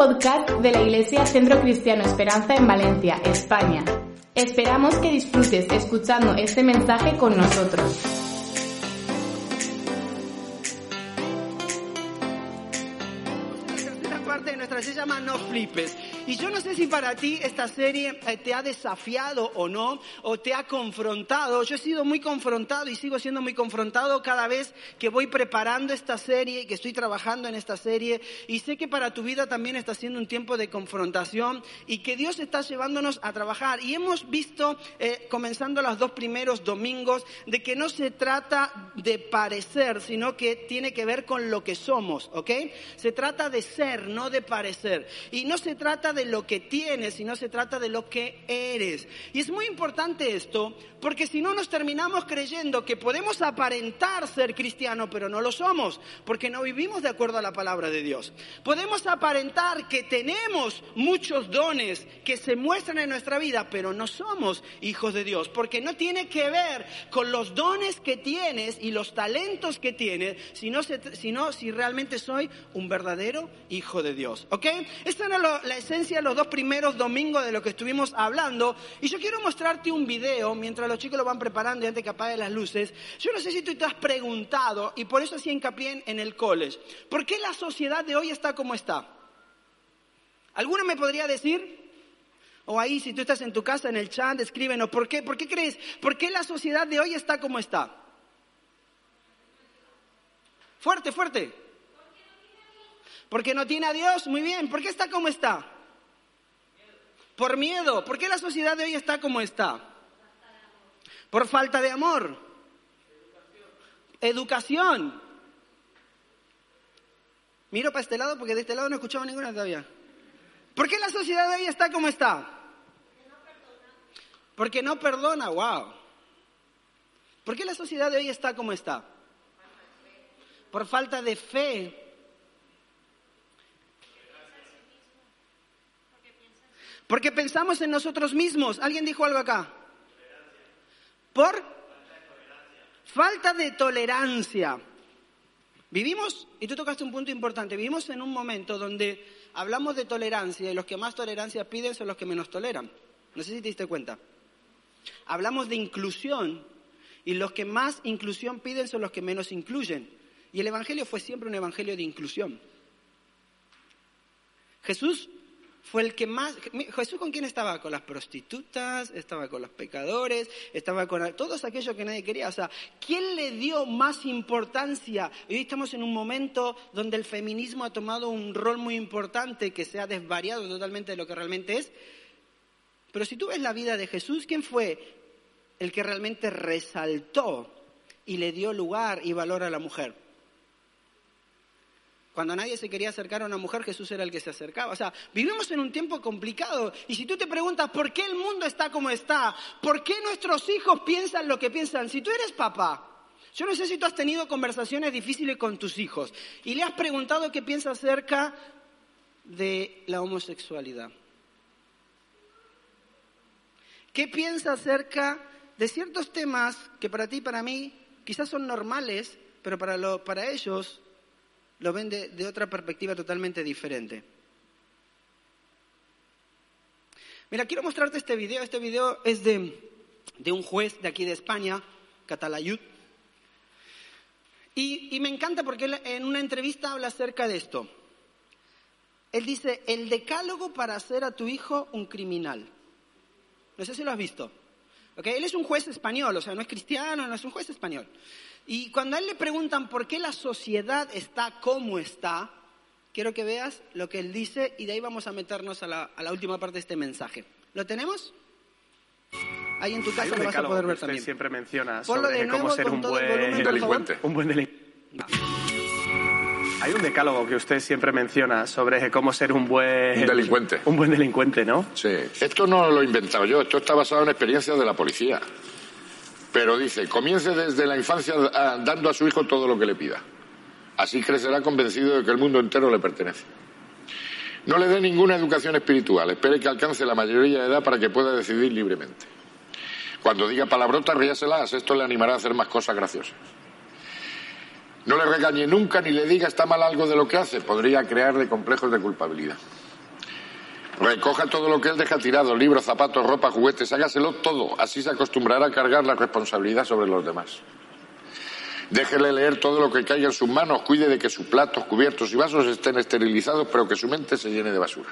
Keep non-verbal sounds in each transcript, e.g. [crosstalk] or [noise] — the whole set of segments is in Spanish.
Podcast de la Iglesia Centro Cristiano Esperanza en Valencia, España. Esperamos que disfrutes escuchando este mensaje con nosotros. La parte de nuestra se No Flipes. Y yo no sé si para ti esta serie eh, te ha desafiado o no, o te ha confrontado. Yo he sido muy confrontado y sigo siendo muy confrontado cada vez que voy preparando esta serie y que estoy trabajando en esta serie. Y sé que para tu vida también está siendo un tiempo de confrontación y que Dios está llevándonos a trabajar. Y hemos visto, eh, comenzando los dos primeros domingos, de que no se trata de parecer, sino que tiene que ver con lo que somos, ¿ok? Se trata de ser, no de parecer. Y no se trata de lo que tienes, sino se trata de lo que eres. Y es muy importante esto, porque si no nos terminamos creyendo que podemos aparentar ser cristiano, pero no lo somos, porque no vivimos de acuerdo a la palabra de Dios. Podemos aparentar que tenemos muchos dones que se muestran en nuestra vida, pero no somos hijos de Dios, porque no tiene que ver con los dones que tienes y los talentos que tienes, sino, sino si realmente soy un verdadero hijo de Dios. ¿Ok? Esta era lo- la esencia los dos primeros domingos de lo que estuvimos hablando. Y yo quiero mostrarte un video mientras los chicos lo van preparando y antes que apaguen las luces. Yo no sé si tú te has preguntado, y por eso hacía hincapié en el college, ¿por qué la sociedad de hoy está como está? ¿Alguno me podría decir? O ahí, si tú estás en tu casa, en el chat, escríbenos, ¿por qué? ¿Por qué crees? ¿Por qué la sociedad de hoy está como está? Fuerte, fuerte. Porque no tiene a Dios, muy bien. ¿Por qué está como está? Por miedo. ¿Por qué la sociedad de hoy está como está? Por falta de amor. Educación. Miro para este lado porque de este lado no he escuchado ninguna todavía. ¿Por qué la sociedad de hoy está como está? Porque no perdona, wow. ¿Por qué la sociedad de hoy está como está? Por falta de fe. Porque pensamos en nosotros mismos. ¿Alguien dijo algo acá? Por falta de tolerancia. Vivimos, y tú tocaste un punto importante, vivimos en un momento donde hablamos de tolerancia y los que más tolerancia piden son los que menos toleran. No sé si te diste cuenta. Hablamos de inclusión y los que más inclusión piden son los que menos incluyen. Y el Evangelio fue siempre un Evangelio de inclusión. Jesús fue el que más... Jesús con quién estaba? Con las prostitutas, estaba con los pecadores, estaba con todos aquellos que nadie quería. O sea, ¿quién le dio más importancia? Hoy estamos en un momento donde el feminismo ha tomado un rol muy importante que se ha desvariado totalmente de lo que realmente es. Pero si tú ves la vida de Jesús, ¿quién fue el que realmente resaltó y le dio lugar y valor a la mujer? Cuando nadie se quería acercar a una mujer, Jesús era el que se acercaba. O sea, vivimos en un tiempo complicado. Y si tú te preguntas por qué el mundo está como está, por qué nuestros hijos piensan lo que piensan, si tú eres papá, yo no sé si tú has tenido conversaciones difíciles con tus hijos y le has preguntado qué piensa acerca de la homosexualidad. ¿Qué piensa acerca de ciertos temas que para ti y para mí quizás son normales, pero para, lo, para ellos lo ven de, otra perspectiva totalmente diferente? Mira, quiero mostrarte este video. Este video es de, de un juez de aquí de España, Catalayud. Y, y me encanta porque él en una entrevista habla acerca de esto. Él dice, el decálogo para hacer a tu hijo un criminal. No sé si lo has visto. ¿Ok? Él es un juez español, o sea, no es cristiano, no es un juez español. Y cuando a él le preguntan por qué la sociedad está como está, quiero que veas lo que él dice y de ahí vamos a meternos a la, a la última parte de este mensaje. ¿Lo tenemos? Ahí en tu Hay casa un lo vas a decálogo poder que ver usted también. siempre menciona Ponlo sobre de nuevo cómo ser con un todo el buen volumen, por favor. delincuente. Un buen delincuente. Hay un decálogo que usted siempre menciona sobre cómo ser un buen Un delincuente. Un buen delincuente, ¿no? Sí. Esto no lo he inventado yo, esto está basado en experiencias de la policía. Pero dice, comience desde la infancia dando a su hijo todo lo que le pida. Así crecerá convencido de que el mundo entero le pertenece. No le dé ninguna educación espiritual, espere que alcance la mayoría de edad para que pueda decidir libremente. Cuando diga palabrotas, ríaselas, esto le animará a hacer más cosas graciosas. No le regañe nunca ni le diga está mal algo de lo que hace, podría crearle complejos de culpabilidad. Recoja todo lo que él deja tirado, libros, zapatos, ropa, juguetes, hágaselo todo, así se acostumbrará a cargar la responsabilidad sobre los demás. Déjele leer todo lo que caiga en sus manos, cuide de que sus platos, cubiertos y vasos estén esterilizados, pero que su mente se llene de basura.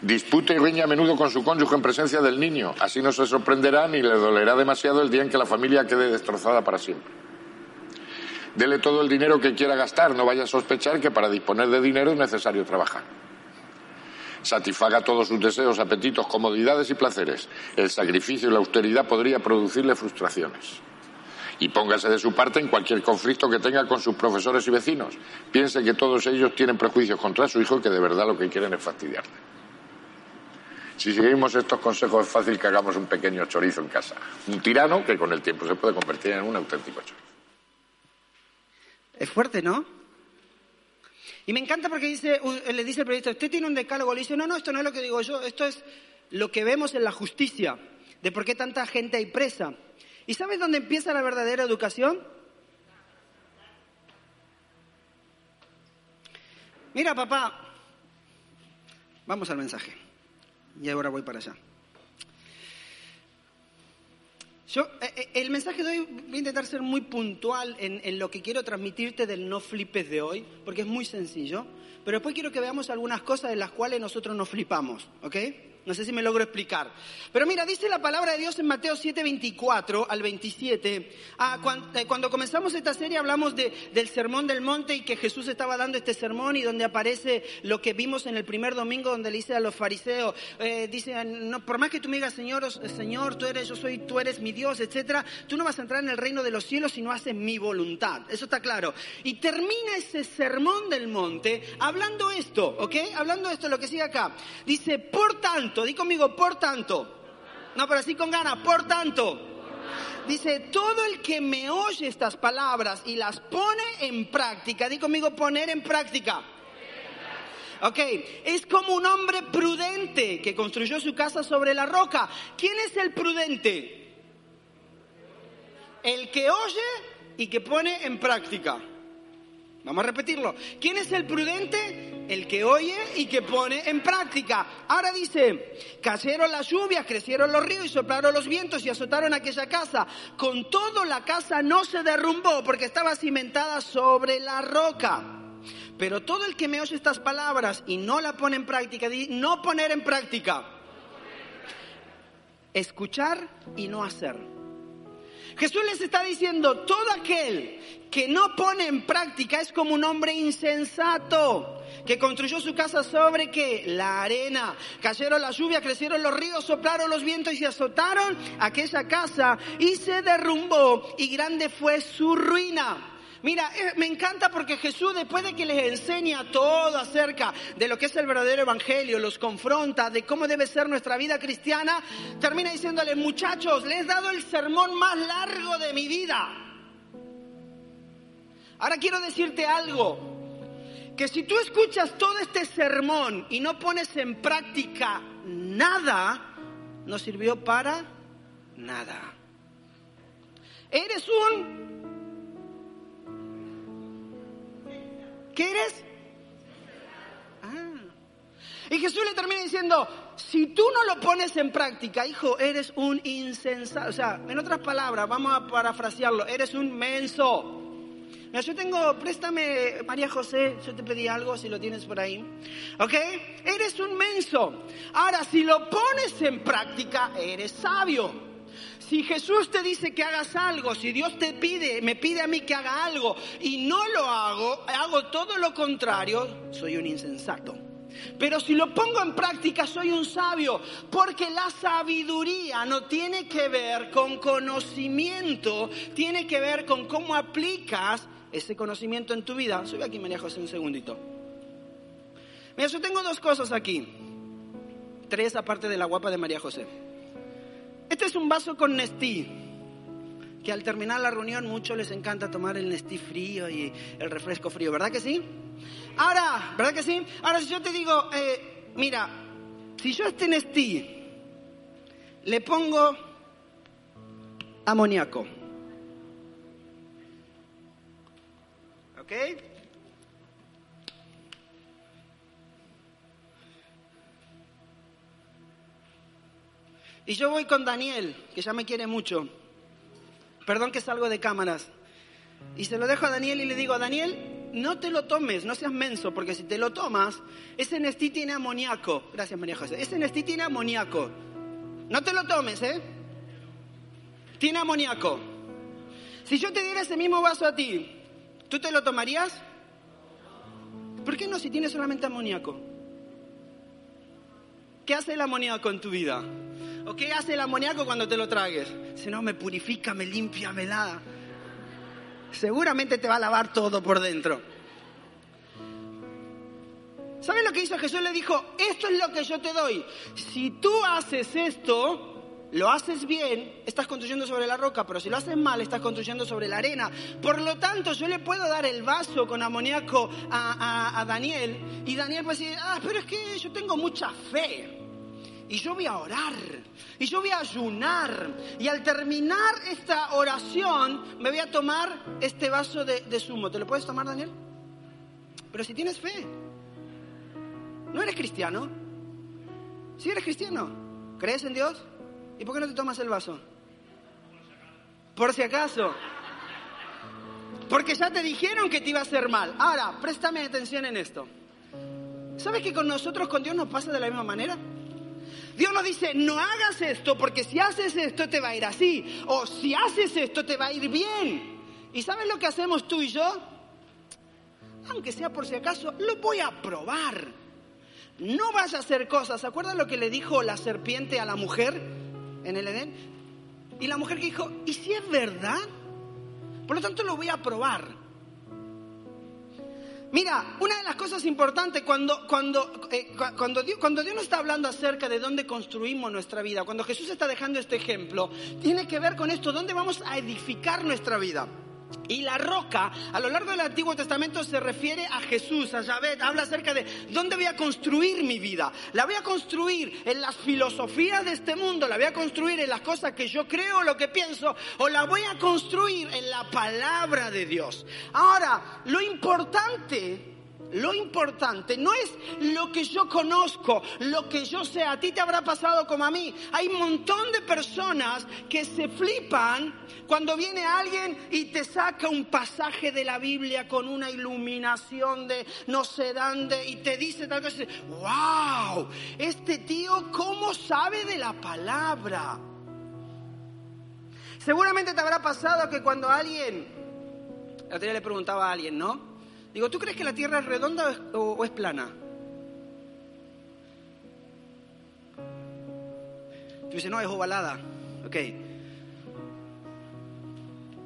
Dispute y riña a menudo con su cónyuge en presencia del niño, así no se sorprenderá ni le dolerá demasiado el día en que la familia quede destrozada para siempre. Dele todo el dinero que quiera gastar, no vaya a sospechar que para disponer de dinero es necesario trabajar. Satisfaga todos sus deseos, apetitos, comodidades y placeres. El sacrificio y la austeridad podría producirle frustraciones. Y póngase de su parte en cualquier conflicto que tenga con sus profesores y vecinos. Piense que todos ellos tienen prejuicios contra su hijo y que de verdad lo que quieren es fastidiarle. Si seguimos estos consejos es fácil que hagamos un pequeño chorizo en casa. Un tirano que con el tiempo se puede convertir en un auténtico chorizo. Es fuerte, ¿no? Y me encanta porque u- le dice el periodista, usted tiene un decálogo, le dice, no, no, esto no es lo que digo yo, esto es lo que vemos en la justicia, de por qué tanta gente hay presa. ¿Y sabes dónde empieza la verdadera educación? Mira, papá, vamos al mensaje. Y ahora voy para allá. Yo, eh, eh, el mensaje de hoy voy a intentar ser muy puntual en, en lo que quiero transmitirte del no flipes de hoy, porque es muy sencillo. Pero después quiero que veamos algunas cosas de las cuales nosotros nos flipamos, ¿ok? No sé si me logro explicar. Pero mira, dice la palabra de Dios en Mateo 7, 24 al 27. Ah, eh, cuando, comenzamos esta serie hablamos de- del sermón del monte y que Jesús estaba dando este sermón y donde aparece lo que vimos en el primer domingo donde le dice a los fariseos, eh, dice, no, por más que tú me digas, Señor, os- Señor, tú eres, yo soy, tú eres mi Dios, etcétera, tú no vas a entrar en el reino de los cielos si no haces mi voluntad. Eso está claro. Y termina ese sermón del monte hablando esto, ¿ok? Hablando esto, lo que sigue acá. Dice, por tanto, di conmigo, por tanto. No, pero así con ganas, por tanto. Dice, todo el que me oye estas palabras y las pone en práctica, di conmigo poner en práctica. Ok, es como un hombre prudente que construyó su casa sobre la roca. ¿Quién es el prudente? El que oye y que pone en práctica. Vamos a repetirlo. ¿Quién es el prudente? El que oye y que pone en práctica. Ahora dice, cayeron las lluvias, crecieron los ríos y soplaron los vientos y azotaron aquella casa. Con todo la casa no se derrumbó porque estaba cimentada sobre la roca. Pero todo el que me oye estas palabras y no la pone en práctica, no poner en práctica. Escuchar y no hacer. Jesús les está diciendo, todo aquel que no pone en práctica es como un hombre insensato, que construyó su casa sobre qué? La arena. Cayeron las lluvias, crecieron los ríos, soplaron los vientos y se azotaron aquella casa y se derrumbó y grande fue su ruina. Mira, eh, me encanta porque Jesús después de que les enseña todo acerca de lo que es el verdadero evangelio, los confronta de cómo debe ser nuestra vida cristiana, termina diciéndoles, muchachos, les he dado el sermón más largo de mi vida. Ahora quiero decirte algo, que si tú escuchas todo este sermón y no pones en práctica nada, no sirvió para nada. Eres un ¿Qué eres? Ah. Y Jesús le termina diciendo, si tú no lo pones en práctica, hijo, eres un insensato. O sea, en otras palabras, vamos a parafrasearlo, eres un menso. Mira, yo tengo, préstame, María José, yo te pedí algo, si lo tienes por ahí. ¿Ok? Eres un menso. Ahora, si lo pones en práctica, eres sabio. Si Jesús te dice que hagas algo, si Dios te pide, me pide a mí que haga algo y no lo hago, hago todo lo contrario, soy un insensato. Pero si lo pongo en práctica soy un sabio, porque la sabiduría no tiene que ver con conocimiento, tiene que ver con cómo aplicas ese conocimiento en tu vida. Sube aquí, María José, un segundito. Mira, yo tengo dos cosas aquí. Tres aparte de la guapa de María José. Este es un vaso con Nestí, que al terminar la reunión muchos les encanta tomar el Nestí frío y el refresco frío, ¿verdad que sí? Ahora, ¿verdad que sí? Ahora si yo te digo, eh, mira, si yo a este Nestí le pongo amoníaco, ¿ok? Y yo voy con Daniel, que ya me quiere mucho. Perdón que salgo de cámaras. Y se lo dejo a Daniel y le digo, Daniel, no te lo tomes, no seas menso, porque si te lo tomas, ese Nestí tiene amoníaco. Gracias, María José. Ese Nestí tiene amoníaco. No te lo tomes, ¿eh? Tiene amoníaco. Si yo te diera ese mismo vaso a ti, ¿tú te lo tomarías? ¿Por qué no si tiene solamente amoníaco? ¿Qué hace el amoníaco en tu vida? ¿O qué hace el amoníaco cuando te lo tragues? Si no, me purifica, me limpia, me da. Seguramente te va a lavar todo por dentro. ¿Sabes lo que hizo Jesús? Le dijo, esto es lo que yo te doy. Si tú haces esto, lo haces bien, estás construyendo sobre la roca, pero si lo haces mal, estás construyendo sobre la arena. Por lo tanto, yo le puedo dar el vaso con amoníaco a, a, a Daniel y Daniel puede decir, ah, pero es que yo tengo mucha fe y yo voy a orar, y yo voy a ayunar, y al terminar esta oración me voy a tomar este vaso de, de, zumo. ¿Te lo puedes tomar, Daniel? Pero si tienes fe, ¿no eres cristiano? Si eres cristiano, ¿crees en Dios? ¿Y por qué no te tomas el vaso? Por si acaso. Porque ya te dijeron que te iba a hacer mal. Ahora, préstame atención en esto. ¿Sabes que con nosotros, con Dios, nos pasa de la misma manera? Dios nos dice, no hagas esto porque si haces esto te va a ir así. O si haces esto te va a ir bien. ¿Y sabes lo que hacemos tú y yo? Aunque sea por si acaso, lo voy a probar. No vas a hacer cosas. ¿Se acuerdan lo que le dijo la serpiente a la mujer en el Edén? Y la mujer que dijo, ¿y si es verdad? Por lo tanto lo voy a probar. Mira, una de las cosas importantes cuando, cuando, eh, cuando, Dios, cuando Dios nos está hablando acerca de dónde construimos nuestra vida, cuando Jesús está dejando este ejemplo, tiene que ver con esto, dónde vamos a edificar nuestra vida. Y la roca, a lo largo del Antiguo Testamento, se refiere a Jesús, a Yahvé, habla acerca de dónde voy a construir mi vida. La voy a construir en las filosofías de este mundo, la voy a construir en las cosas que yo creo, lo que pienso, o la voy a construir en la palabra de Dios. Ahora, lo importante lo importante no es lo que yo conozco, lo que yo sé. A ti te habrá pasado como a mí. Hay un montón de personas que se flipan cuando viene alguien y te saca un pasaje de la Biblia con una iluminación de no sé dónde y te dice tal cosa. ¡Wow! Este tío, ¿cómo sabe de la palabra? Seguramente te habrá pasado que cuando alguien, día le preguntaba a alguien, ¿no? Digo, ¿tú crees que la Tierra es redonda o, es plana? Tú dices, no, es ovalada. Ok. Te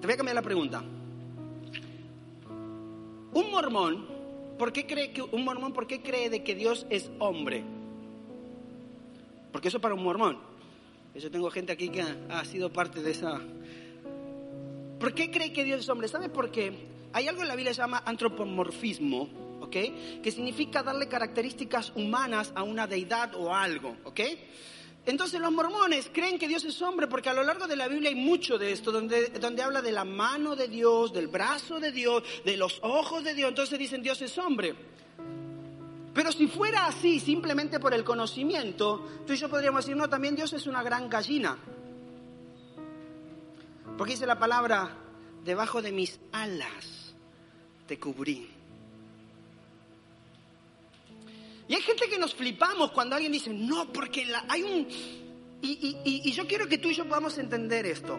voy a cambiar la pregunta. Un mormón, ¿por qué cree que un mormón por qué cree de que Dios es hombre? Porque eso para un mormón. Yo tengo gente aquí que ha, ha sido parte de esa. ¿Por qué cree que Dios es hombre? ¿Sabe por qué? Hay algo en la Biblia que se llama antropomorfismo, ¿ok? Que significa darle características humanas a una deidad o algo, ¿ok? Entonces los mormones creen que Dios es hombre porque a lo largo de la Biblia hay mucho de esto, donde, donde habla de la mano de Dios, del brazo de Dios, de los ojos de Dios. Entonces dicen Dios es hombre. Pero si fuera así, simplemente por el conocimiento, tú y yo podríamos decir, no, también Dios es una gran gallina. Porque dice la palabra, debajo de mis alas cubrí. Y hay gente que nos flipamos cuando alguien dice, no, porque hay un... Y, y, y, yo quiero que tú y yo podamos entender esto.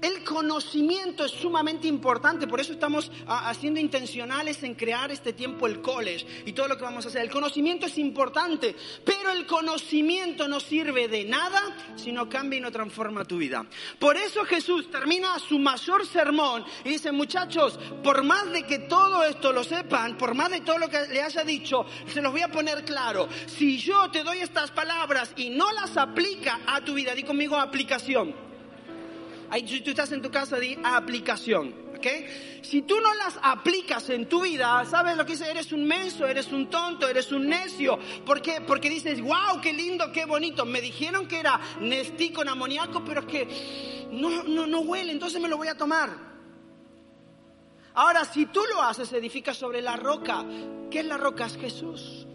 El conocimiento es sumamente importante, por eso estamos ah, haciendo intencionales en crear este tiempo el college y todo lo que vamos a hacer. El conocimiento es importante, pero el conocimiento no sirve de nada si no cambia y no transforma tu vida. Por eso Jesús termina su mayor sermón y dice, muchachos, por más de que todo esto lo sepan, por más de todo lo que le haya dicho, se los voy a poner claro. Si yo te doy estas palabras y no las aplica a tu vida, di conmigo aplicación Si tú estás en tu casa, di aplicación. ¿ok? Si tú no las aplicas en tu vida, ¿sabes lo que dice? Eres un menso, eres un tonto, eres un necio. ¿Por qué? Porque dices, wow, qué lindo, qué bonito. Me dijeron que era Nestí con amoníaco, pero es que no, no, no huele, entonces me lo voy a tomar. Ahora, si tú lo haces, edificas sobre la roca. ¿Qué es la roca? Es Jesús.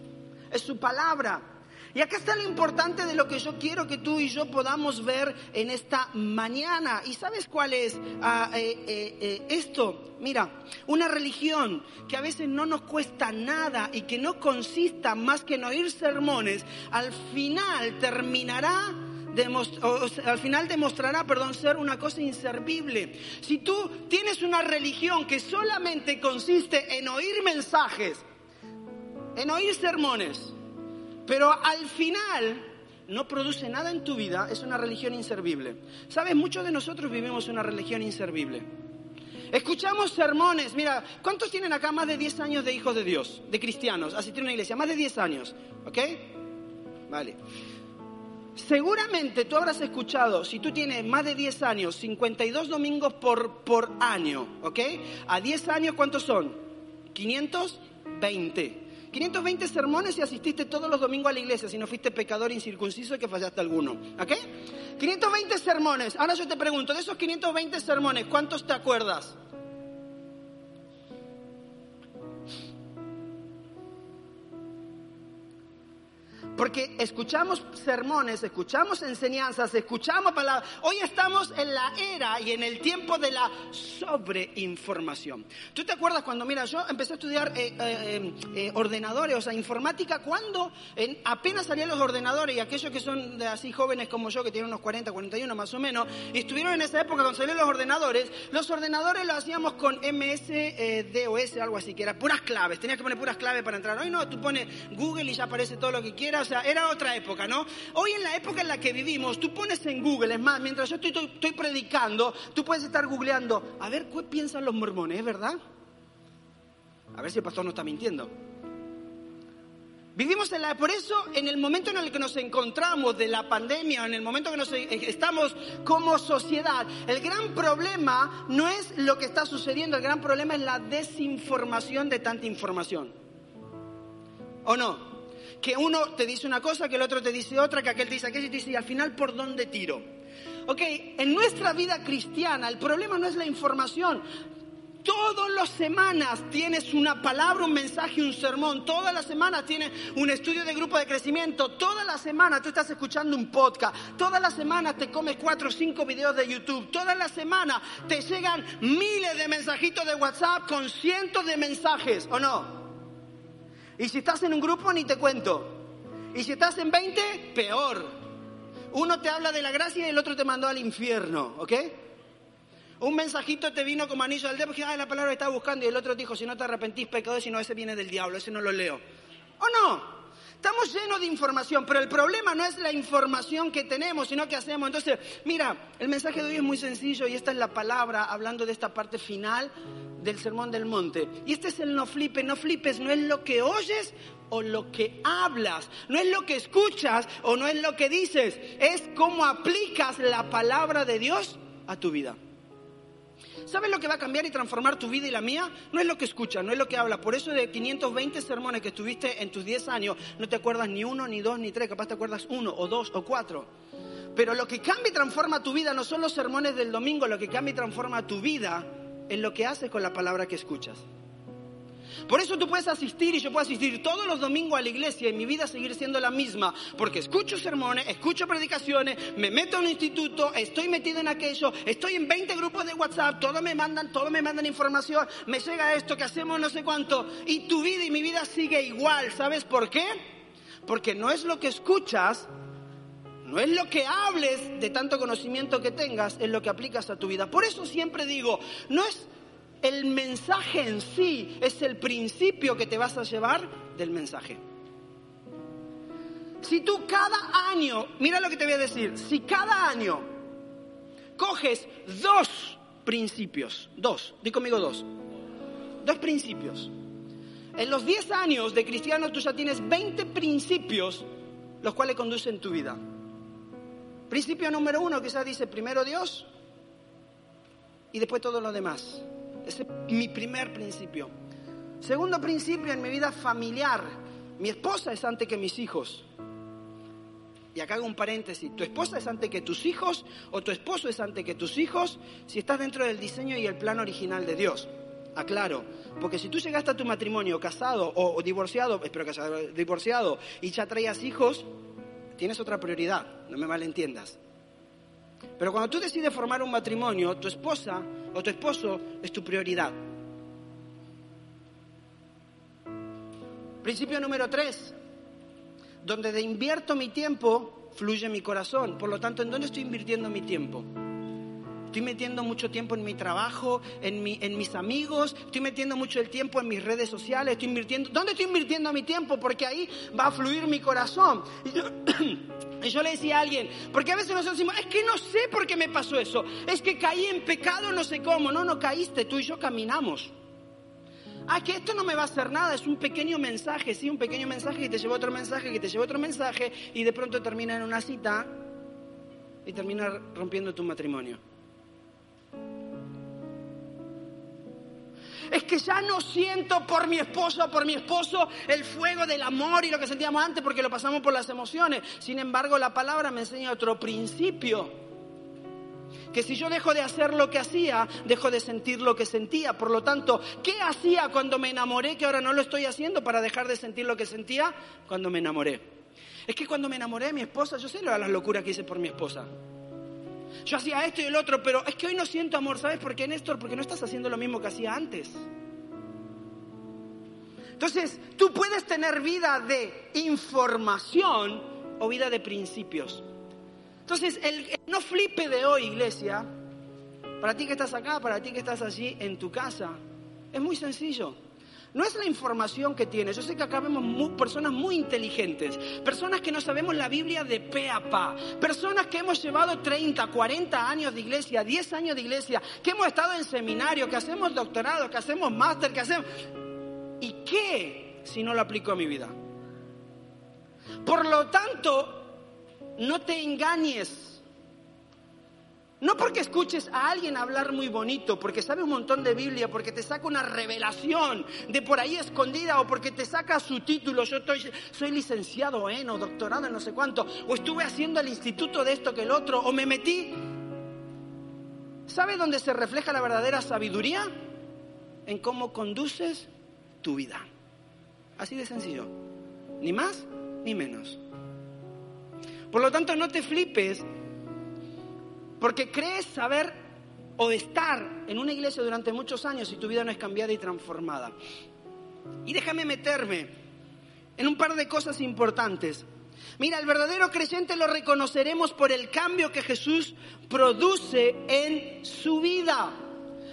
Es su palabra. Y acá está lo importante de lo que yo quiero que tú y yo podamos ver en esta mañana. ¿Y sabes cuál es ah, eh, eh, eh, esto? Mira, una religión que a veces no nos cuesta nada y que no consista más que en oír sermones, al final terminará al final demostrará, perdón, ser una cosa inservible. Si tú tienes una religión que solamente consiste en oír mensajes, en oír sermones, pero al final no produce nada en tu vida, es una religión inservible. ¿Sabes? Muchos de nosotros vivimos una religión inservible. Escuchamos sermones, mira, ¿cuántos tienen acá más de 10 años de hijos de Dios, de cristianos, asistir a una iglesia? Más de 10 años, ¿ok? Vale. Seguramente tú habrás escuchado, si tú tienes más de 10 años, 52 domingos por, por año, ¿ok? A 10 años, ¿cuántos son? 520. 520 sermones y asististe todos los domingos a la iglesia, si no fuiste pecador incircunciso que fallaste alguno. ¿Ok? 520 sermones. Ahora yo te pregunto, de esos 520 sermones, ¿cuántos te acuerdas? Porque escuchamos sermones, escuchamos enseñanzas, escuchamos palabras. Hoy estamos en la era y en el tiempo de la sobreinformación. ¿Tú te acuerdas cuando, mira, yo empecé a estudiar eh, eh, eh, ordenadores, o sea, informática, cuando apenas salían los ordenadores y aquellos que son así jóvenes como yo, que tienen unos 40, 41 más o menos, estuvieron en esa época cuando salieron los ordenadores, los ordenadores los hacíamos con MS, DOS, algo así, que era puras claves, tenías que poner puras claves para entrar. Hoy no, tú pones Google y ya aparece todo lo que quieras o sea, era otra época, ¿no? Hoy en la época en la que vivimos, tú pones en Google, es más, mientras yo estoy, predicando, tú puedes estar googleando, a ver, ¿qué piensan los mormones, verdad? A ver si el pastor no está mintiendo. Vivimos en la, por eso en el momento en el que nos encontramos de la pandemia, en el momento que nos eh, estamos como sociedad, el gran problema no es lo que está sucediendo, el gran problema es la desinformación de tanta información. ¿O no? Que uno te dice una cosa, que el otro te dice otra, que aquel te dice aquello y te dice, y al final, ¿por dónde tiro? Ok, en nuestra vida cristiana el problema no es la información. Todas las semanas tienes una palabra, un mensaje, un sermón. Todas las semanas tienes un estudio de grupo de crecimiento. Todas las semanas tú estás escuchando un podcast. Todas las semanas te comes cuatro o cinco videos de YouTube. Todas las semanas te llegan miles de mensajitos de WhatsApp con cientos de mensajes, ¿o no? Y si estás en un grupo, ni te cuento. Y si estás en 20, peor. Uno te habla de la gracia y el otro te mandó al infierno, ¿ok? Un mensajito te vino como anillo al dedo, porque la palabra que estaba buscando, y el otro dijo, si no te arrepentís, pecado, si no, ese viene del diablo, ese no lo leo. ¿O no? Estamos llenos de información, pero el problema no es la información que tenemos, sino que hacemos. Entonces, mira, el mensaje de hoy es muy sencillo y esta es la palabra hablando de esta parte final del Sermón del Monte. Y este es el no flipes, no flipes, no es lo que oyes o lo que hablas, no es lo que escuchas o no es lo que dices, es cómo aplicas la palabra de Dios a tu vida. ¿Sabes lo que va a cambiar y transformar tu vida y la mía? No es lo que escuchas, no es lo que habla. Por eso de 520 sermones que estuviste en tus 10 años, no te acuerdas ni uno, ni dos, ni tres, capaz te acuerdas uno o dos o cuatro. Pero lo que cambia y transforma tu vida no son los sermones del domingo, lo que cambia y transforma tu vida es lo que haces con la palabra que escuchas. Por eso tú puedes asistir y yo puedo asistir todos los domingos a la iglesia y mi vida seguir siendo la misma, porque escucho sermones, escucho predicaciones, me meto en un instituto, estoy metido en aquello, estoy en 20 grupos de WhatsApp, todos me mandan, todos me mandan información, me llega esto que hacemos no sé cuánto y tu vida y mi vida sigue igual, ¿sabes por qué? Porque no es lo que escuchas, No es lo que hables de tanto conocimiento que tengas, es lo que aplicas a tu vida. Por eso siempre digo, no es el mensaje en sí, es el principio que te vas a llevar del mensaje. Si tú cada año, mira lo que te voy a decir, si cada año coges dos principios, dos, di conmigo dos, dos principios. En los 10 años de cristiano tú ya tienes 20 principios los cuales conducen tu vida. Principio número uno, quizás dice primero Dios y después todo lo demás. Ese es mi primer principio. Segundo principio en mi vida familiar. Mi esposa es antes que mis hijos. Y acá hago un paréntesis. ¿Tu esposa es antes que tus hijos o tu esposo es antes que tus hijos si estás dentro del diseño y el plan original de Dios? Aclaro, porque si tú llegaste a tu matrimonio casado o, divorciado, espero que sea divorciado, y ya traías hijos, tienes otra prioridad, no me malentiendas. Pero cuando tú decides formar un matrimonio, tu esposa o tu esposo es tu prioridad. Principio número tres, donde de invierto mi tiempo, fluye mi corazón. Por lo tanto, ¿en dónde estoy invirtiendo mi tiempo? Estoy metiendo mucho tiempo en mi trabajo, en, mi, en mis amigos, estoy metiendo mucho el tiempo en mis redes sociales, estoy invirtiendo... ¿Dónde estoy invirtiendo mi tiempo? Porque ahí va a fluir mi corazón. [clears throat] Y yo, le decía a alguien, porque a veces nosotros decimos, es que no sé por qué me pasó eso, es que caí en pecado, no sé cómo. No, no caíste, tú y yo caminamos. Ah, que esto no me va a hacer nada, es un pequeño mensaje, sí, un pequeño mensaje que te lleva otro mensaje, que te lleva otro mensaje, y de pronto termina en una cita y termina rompiendo tu matrimonio. Es que ya no siento por mi esposo o por mi esposo el fuego del amor y lo que sentíamos antes porque lo pasamos por las emociones. Sin embargo, la palabra me enseña otro principio. Que si yo dejo de hacer lo que hacía, dejo de sentir lo que sentía. Por lo tanto, ¿qué hacía cuando me enamoré que ahora no lo estoy haciendo para dejar de sentir lo que sentía cuando me enamoré? Es que cuando me enamoré de mi esposa, yo sé las locuras que hice por mi esposa. Yo hacía esto y el otro, pero es que hoy no siento amor. ¿Sabes por qué, Néstor? Porque no estás haciendo lo mismo que hacía antes. Entonces, tú puedes tener vida de información o vida de principios. Entonces, el, no flipe de hoy, iglesia, para ti que estás acá, para ti que estás allí en tu casa, es muy sencillo. No es la información que tienes. Yo sé que acá vemos personas muy inteligentes, personas que no sabemos la Biblia de pe a pa, personas que hemos llevado 30, 40 años de iglesia, 10 años de iglesia, que hemos estado en seminario, que hacemos doctorado, que hacemos máster, que hacemos... ¿Y qué si no lo aplico a mi vida? Por lo tanto, no te engañes no porque escuches a alguien hablar muy bonito, porque sabe un montón de Biblia, porque te saca una revelación de por ahí escondida o porque te saca su título. Yo estoy, soy licenciado en o doctorado en no sé cuánto, o estuve haciendo el instituto de esto que el otro, o me metí. ¿Sabe dónde se refleja la verdadera sabiduría? En cómo conduces tu vida. Así de sencillo. Ni más ni menos. Por lo tanto, no te flipes porque crees saber o estar en una iglesia durante muchos años y tu vida no es cambiada y transformada. Y déjame meterme en un par de cosas importantes. Mira, el verdadero creyente lo reconoceremos por el cambio que Jesús produce en su vida.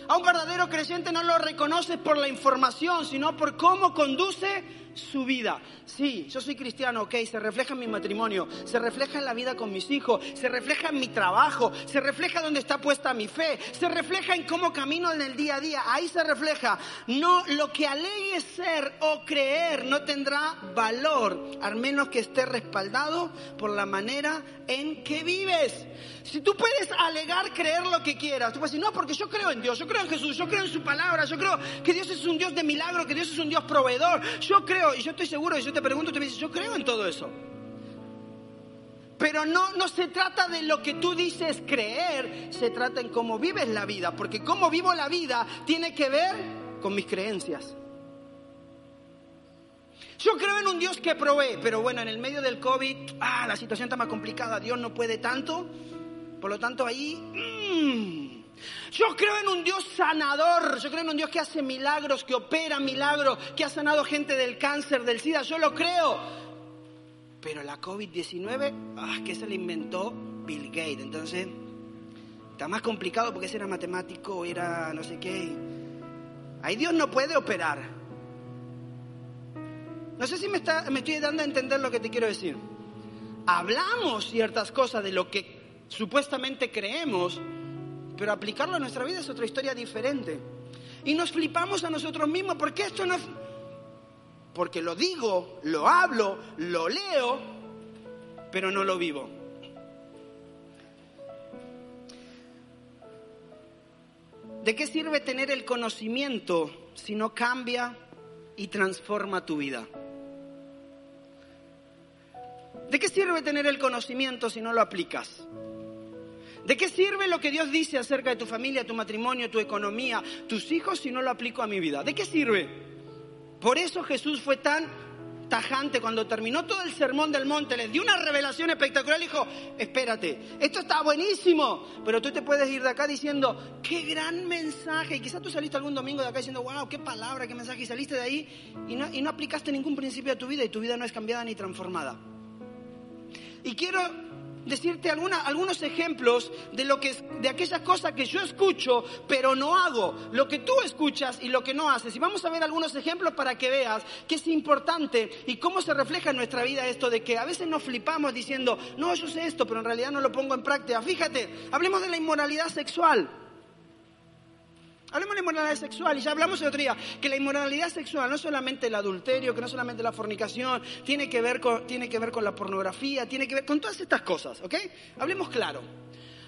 A un verdadero creyente no lo reconoces por la información, sino por cómo conduce su vida. Sí, yo soy cristiano, ok, se refleja en mi matrimonio, se refleja en la vida con mis hijos, se refleja en mi trabajo, se refleja donde está puesta mi fe, se refleja en cómo camino en el día a día, ahí se refleja. No, lo que alegue ser o creer no tendrá valor, al menos que esté respaldado por la manera en que vives. Si tú puedes alegar creer lo que quieras, tú puedes decir, no, porque yo creo en Dios, yo creo en Jesús, yo creo en su palabra, yo creo que Dios es un Dios de milagro, que Dios es un Dios proveedor, yo creo y yo estoy seguro, y yo te pregunto, tú me dices, yo creo en todo eso. Pero no, no se trata de lo que tú dices creer, se trata en cómo vives la vida, porque cómo vivo la vida tiene que ver con mis creencias. Yo creo en un Dios que provee, pero bueno, en el medio del COVID, ah, la situación está más complicada, Dios no puede tanto, por lo tanto ahí... Mmm, yo creo en un Dios sanador, yo creo en un Dios que hace milagros, que opera milagros, que ha sanado gente del cáncer, del SIDA, yo lo creo. Pero la COVID-19, ah, que se la inventó Bill Gates. Entonces, está más complicado porque ese era matemático, era no sé qué. Ahí Dios no puede operar. No sé si me estoy dando a entender lo que te quiero decir. Hablamos ciertas cosas de lo que supuestamente creemos, pero aplicarlo a nuestra vida es otra historia diferente. Y nos flipamos a nosotros mismos porque esto no... Porque lo digo, lo hablo, lo leo, pero no lo vivo. ¿De qué sirve tener el conocimiento si no cambia y transforma tu vida? ¿De qué sirve tener el conocimiento si no lo aplicas? ¿De qué sirve lo que Dios dice acerca de tu familia, tu matrimonio, tu economía, tus hijos si no lo aplico a mi vida? ¿De qué sirve? Por eso Jesús fue tan tajante cuando terminó todo el sermón del monte, les dio una revelación espectacular, dijo, espérate, esto está buenísimo, pero tú te puedes ir de acá diciendo, qué gran mensaje, y quizás tú saliste algún domingo de acá diciendo, wow, qué palabra, qué mensaje, y saliste de ahí y no, y no aplicaste ningún principio a tu vida y tu vida no es cambiada ni transformada. Y quiero decirte algunos ejemplos de, lo que, de aquellas cosas que yo escucho, pero no hago, lo que tú escuchas y lo que no haces. Y vamos a ver algunos ejemplos para que veas que es importante y cómo se refleja en nuestra vida esto de que a veces nos flipamos diciendo, no, yo sé esto, pero en realidad no lo pongo en práctica. Fíjate, hablemos de la inmoralidad sexual. Hablemos de la inmoralidad sexual y ya hablamos el otro día que la inmoralidad sexual no es solamente el adulterio, que no es solamente la fornicación, tiene que ver con, tiene que ver con la pornografía, tiene que ver con todas estas cosas, ¿ok? Hablemos claro.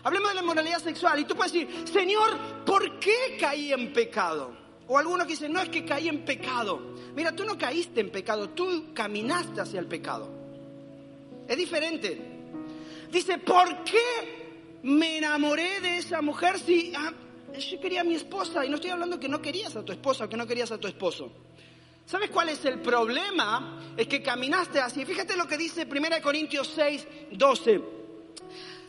Hablemos de la inmoralidad sexual y tú puedes decir, Señor, ¿por qué caí en pecado? O algunos que dicen, no es que caí en pecado. Mira, tú no caíste en pecado, tú caminaste hacia el pecado. Es diferente. Dice, ¿por qué me enamoré de esa mujer si ah, yo quería a mi esposa y no estoy hablando que no querías a tu esposa o que no querías a tu esposo. ¿Sabes cuál es el problema? Es que caminaste así. Fíjate lo que dice 1 Corintios 6, 12.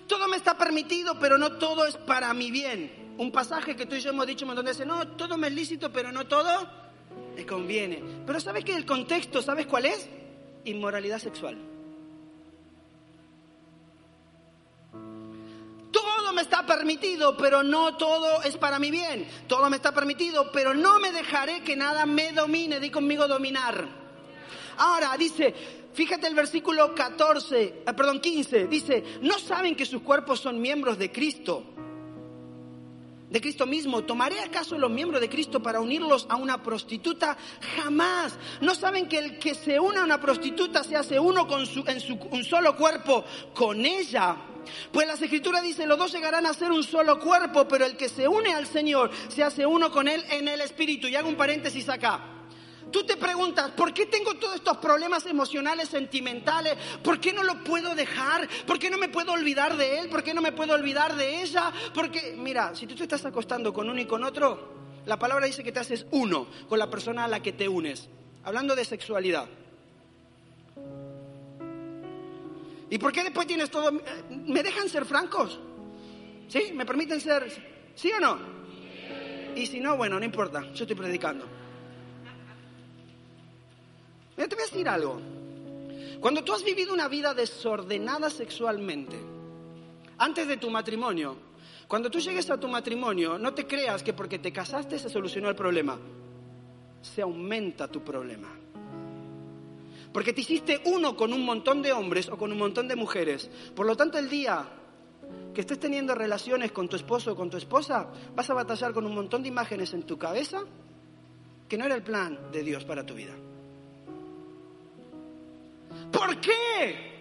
Todo me está permitido, pero no todo es para mi bien. Un pasaje que tú y yo hemos dicho un montón de veces, no, todo me es lícito, pero no todo me conviene. Pero ¿sabes que el contexto, ¿sabes cuál es? Inmoralidad sexual. Me está permitido, pero no todo es para mi bien. Todo me está permitido, pero no me dejaré que nada me domine. Di conmigo dominar. Ahora dice, fíjate el versículo 14, eh, perdón, 15, dice, ¿no saben que sus cuerpos son miembros de Cristo? de Cristo mismo. ¿Tomaré acaso los miembros de Cristo para unirlos a una prostituta? Jamás. ¿No saben que el que se une a una prostituta se hace uno con su, en su, un solo cuerpo con ella? Pues las escrituras dicen, los dos llegarán a ser un solo cuerpo, pero el que se une al Señor se hace uno con Él en el Espíritu. Y hago un paréntesis acá. Tú te preguntas, ¿por qué tengo todos estos problemas emocionales, sentimentales? ¿Por qué no lo puedo dejar? ¿Por qué no me puedo olvidar de él? ¿Por qué no me puedo olvidar de ella? Porque, mira, si tú te estás acostando con uno y con otro, la palabra dice que te haces uno con la persona a la que te unes. Hablando de sexualidad. ¿Y por qué después tienes todo? ¿Me dejan ser francos? ¿Sí? ¿Me permiten ser? ¿Sí o no? Y si no, bueno, no importa, yo estoy predicando. Mira, te voy a decir algo. Cuando tú has vivido una vida desordenada sexualmente, antes de tu matrimonio, cuando tú llegues a tu matrimonio, no te creas que porque te casaste se solucionó el problema. Se aumenta tu problema. Porque te hiciste uno con un montón de hombres o con un montón de mujeres. Por lo tanto, el día que estés teniendo relaciones con tu esposo o con tu esposa, vas a batallar con un montón de imágenes en tu cabeza que no era el plan de Dios para tu vida. ¿Por qué?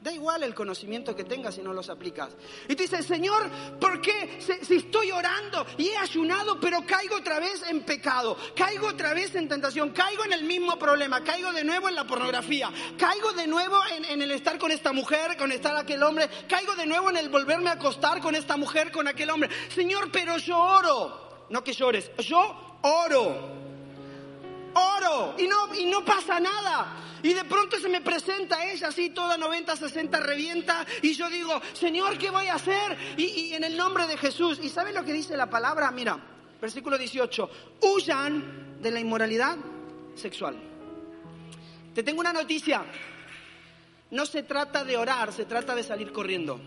Da igual el conocimiento que tengas si no los aplicas. Y te dice, Señor, ¿por qué si estoy orando y he ayunado, pero caigo otra vez en pecado? Caigo otra vez en tentación, caigo en el mismo problema, caigo de nuevo en la pornografía, caigo de nuevo en, en el estar con esta mujer, con estar aquel hombre, caigo de nuevo en el volverme a acostar con esta mujer, con aquel hombre. Señor, pero yo oro. No que llores, yo oro oro y no, y no pasa nada. Y de pronto se me presenta ella así, toda 90, 60 revienta. Y yo digo, Señor, ¿qué voy a hacer? Y, en el nombre de Jesús. ¿Y saben lo que dice la palabra? Mira, versículo 18. Huyan de la inmoralidad sexual. Te tengo una noticia. No se trata de orar, se trata de salir corriendo.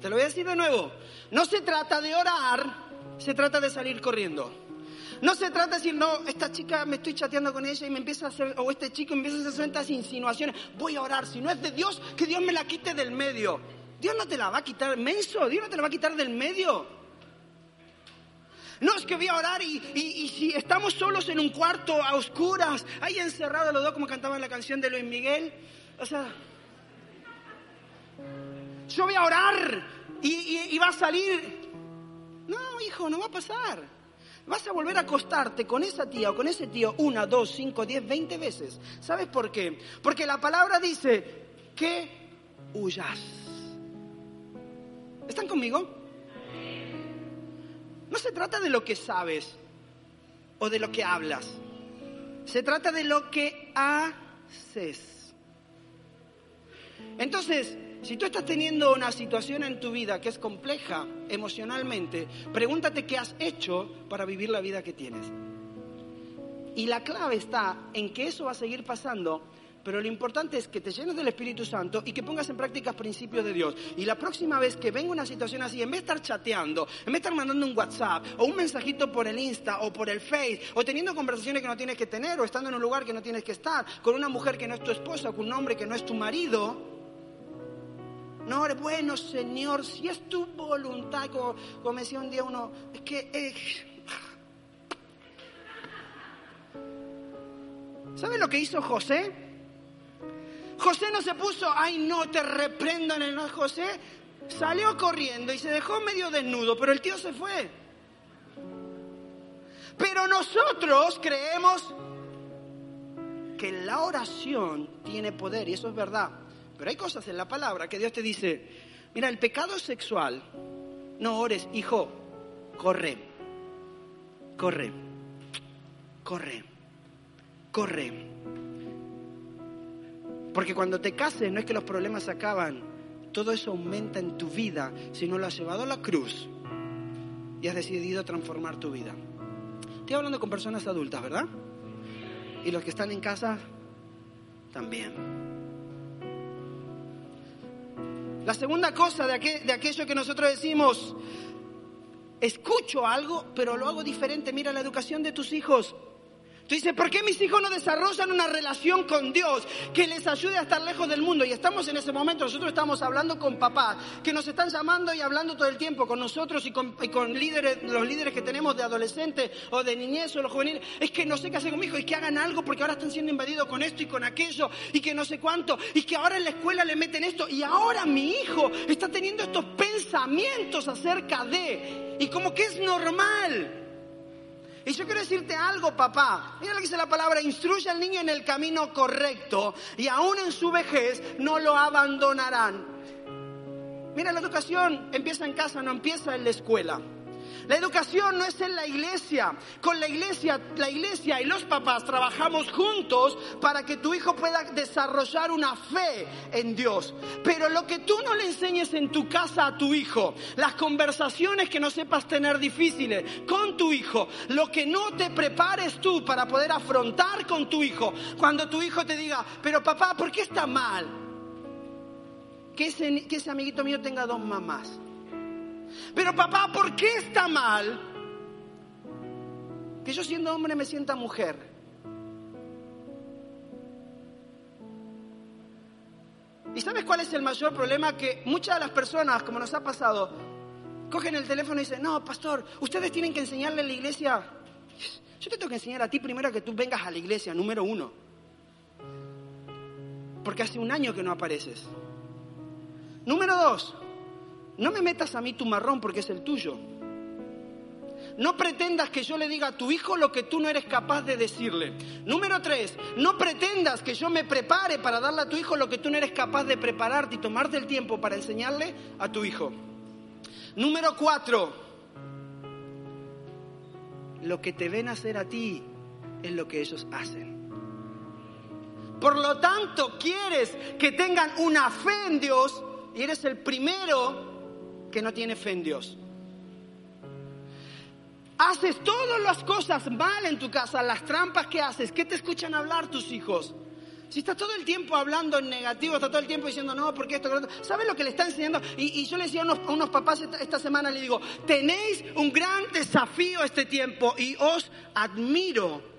Te lo voy a decir de nuevo. No se trata de orar, se trata de salir corriendo. No se trata de decir, no, esta chica me estoy chateando con ella y me empieza a hacer, o este chico empieza a hacer estas insinuaciones. Voy a orar. Si no es de Dios, que Dios me la quite del medio. Dios no te la va a quitar, menso. Dios no te la va a quitar del medio. No, es que voy a orar y, y, si estamos solos en un cuarto a oscuras, ahí encerrados los dos como cantaban la canción de Luis Miguel. O sea, yo voy a orar y, y va a salir. No, hijo, no va a pasar. Vas a volver a acostarte con esa tía o con ese tío una, dos, cinco, diez, veinte veces. ¿Sabes por qué? Porque la palabra dice que huyas. ¿Están conmigo? No se trata de lo que sabes o de lo que hablas. Se trata de lo que haces. Entonces, si tú estás teniendo una situación en tu vida que es compleja emocionalmente, pregúntate qué has hecho para vivir la vida que tienes. Y la clave está en que eso va a seguir pasando, pero lo importante es que te llenes del Espíritu Santo y que pongas en práctica principios de Dios. Y la próxima vez que venga una situación así, en vez de estar chateando, en vez de estar mandando un WhatsApp o un mensajito por el Insta o por el Face, o teniendo conversaciones que no tienes que tener, o estando en un lugar que no tienes que estar, con una mujer que no es tu esposa, con un hombre que no es tu marido, no, bueno, Señor, si es tu voluntad, como, decía un día uno, es que... Eh, ¿Sabe lo que hizo José? José no se puso, ay no, te reprendo en el no, José salió corriendo y se dejó medio desnudo, pero el tío se fue. Pero nosotros creemos que la oración tiene poder y eso es verdad. Pero hay cosas en la palabra que Dios te dice, mira, el pecado sexual, no ores, hijo, corre, corre, corre, corre. Porque cuando te cases no es que los problemas acaban, todo eso aumenta en tu vida si no lo has llevado a la cruz y has decidido transformar tu vida. Estoy hablando con personas adultas, ¿verdad? Y los que están en casa también. La segunda cosa de, aquello que nosotros decimos, escucho algo, pero lo hago diferente. Mira la educación de tus hijos. Tú dices, ¿por qué mis hijos no desarrollan una relación con Dios que les ayude a estar lejos del mundo? Y estamos en ese momento, nosotros estamos hablando con papás, que nos están llamando y hablando todo el tiempo con nosotros y con, líderes, los líderes que tenemos de adolescentes o de niñez o los juveniles. Es que no sé qué hacer con mi hijo y que hagan algo porque ahora están siendo invadidos con esto y con aquello y que no sé cuánto y que ahora en la escuela le meten esto y ahora mi hijo está teniendo estos pensamientos acerca de y como que es normal. Y yo quiero decirte algo, papá. Mira lo que dice la palabra, instruye al niño en el camino correcto y aún en su vejez no lo abandonarán. Mira, la educación empieza en casa, no empieza en la escuela. La educación no es en la iglesia. Con la iglesia, la iglesia y los papás trabajamos juntos para que tu hijo pueda desarrollar una fe en Dios. Pero lo que tú no le enseñes en tu casa a tu hijo, las conversaciones que no sepas tener difíciles con tu hijo, lo que no te prepares tú para poder afrontar con tu hijo, cuando tu hijo te diga, pero papá, ¿por qué está mal? Que ese, que ese amiguito mío tenga dos mamás. Pero papá, ¿por qué está mal que yo siendo hombre me sienta mujer? ¿Y sabes cuál es el mayor problema? Que muchas de las personas, como nos ha pasado, cogen el teléfono y dicen, no, pastor, ustedes tienen que enseñarle a la iglesia. Yo te tengo que enseñar a ti primero que tú vengas a la iglesia, número uno. Porque hace un año que no apareces. Número dos, no me metas a mí tu marrón porque es el tuyo. No pretendas que yo le diga a tu hijo lo que tú no eres capaz de decirle. Número tres, no pretendas que yo me prepare para darle a tu hijo lo que tú no eres capaz de prepararte y tomarte el tiempo para enseñarle a tu hijo. Número cuatro, lo que te ven hacer a ti es lo que ellos hacen. Por lo tanto, quieres que tengan una fe en Dios y eres el primero que no tiene fe en Dios. Haces todas las cosas mal en tu casa, las trampas que haces, ¿qué te escuchan hablar tus hijos? Si está todo el tiempo hablando en negativo, está todo el tiempo diciendo, no, porque esto, ¿sabes lo que le está enseñando? Y, yo le decía a unos, papás esta, semana, le digo, tenéis un gran desafío este tiempo y os admiro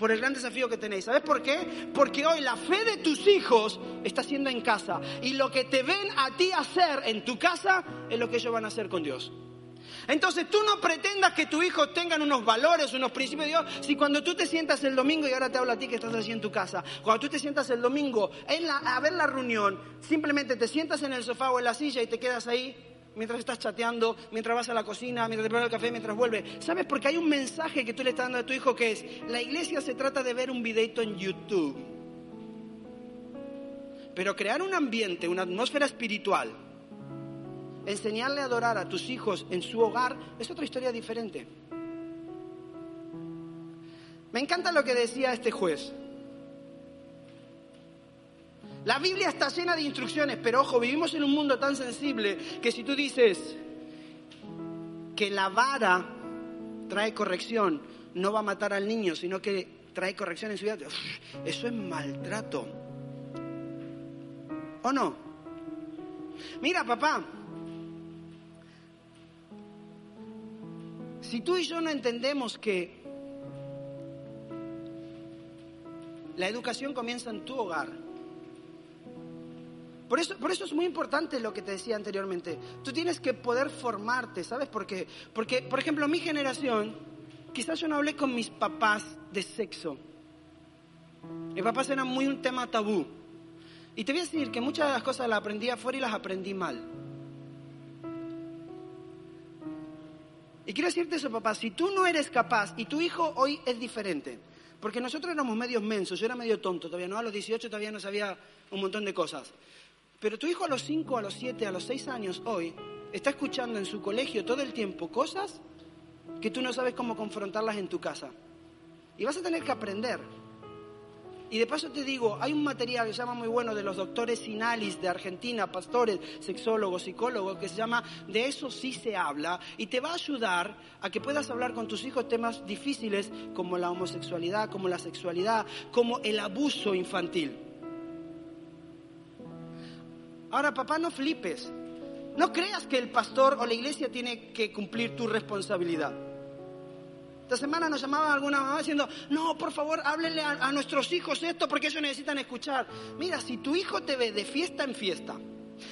por el gran desafío que tenéis. ¿Sabes por qué? Porque hoy la fe de tus hijos está siendo en casa y lo que te ven a ti hacer en tu casa es lo que ellos van a hacer con Dios. Entonces tú no pretendas que tu hijo tengan unos valores, unos principios de Dios, si cuando tú te sientas el domingo, y ahora te hablo a ti que estás así en tu casa, cuando tú te sientas el domingo a ver la reunión, simplemente te sientas en el sofá o en la silla y te quedas ahí mientras estás chateando, mientras vas a la cocina, mientras te preparas el café, mientras vuelves. ¿Sabes? Porque hay un mensaje que tú le estás dando a tu hijo que es, la iglesia se trata de ver un videito en YouTube. Pero crear un ambiente, una atmósfera espiritual, enseñarle a adorar a tus hijos en su hogar es otra historia diferente. Me encanta lo que decía este juez. La Biblia está llena de instrucciones, pero ojo, vivimos en un mundo tan sensible que si tú dices que la vara trae corrección, no va a matar al niño, sino que trae corrección en su vida, eso es maltrato. ¿O no? Mira, papá, Si tú y yo no entendemos que la educación comienza en tu hogar, por eso, por eso es muy importante lo que te decía anteriormente. Tú tienes que poder formarte, ¿sabes por qué? Porque, por ejemplo, mi generación, quizás yo no hablé con mis papás de sexo. Mis papás eran muy un tema tabú. Y te voy a decir que muchas de las cosas las aprendí afuera y las aprendí mal. Y quiero decirte eso, papá, si tú no eres capaz y tu hijo hoy es diferente, porque nosotros éramos medios mensos, yo era medio tonto todavía, ¿no? A los 18 todavía no sabía un montón de cosas. Pero tu hijo a los 5, a los 7, a los 6 años hoy está escuchando en su colegio todo el tiempo cosas que tú no sabes cómo confrontarlas en tu casa. Y vas a tener que aprender. Y de paso te digo, hay un material que se llama muy bueno de los doctores Sinalis de Argentina, pastores, sexólogos, psicólogos, que se llama De eso sí se habla y te va a ayudar a que puedas hablar con tus hijos temas difíciles como la homosexualidad, como la sexualidad, como el abuso infantil. Ahora, papá, no flipes. No creas que el pastor o la iglesia tiene que cumplir tu responsabilidad. Esta semana nos llamaba alguna mamá diciendo, no, por favor, háblenle a, nuestros hijos esto porque ellos necesitan escuchar. Mira, si tu hijo te ve de fiesta en fiesta,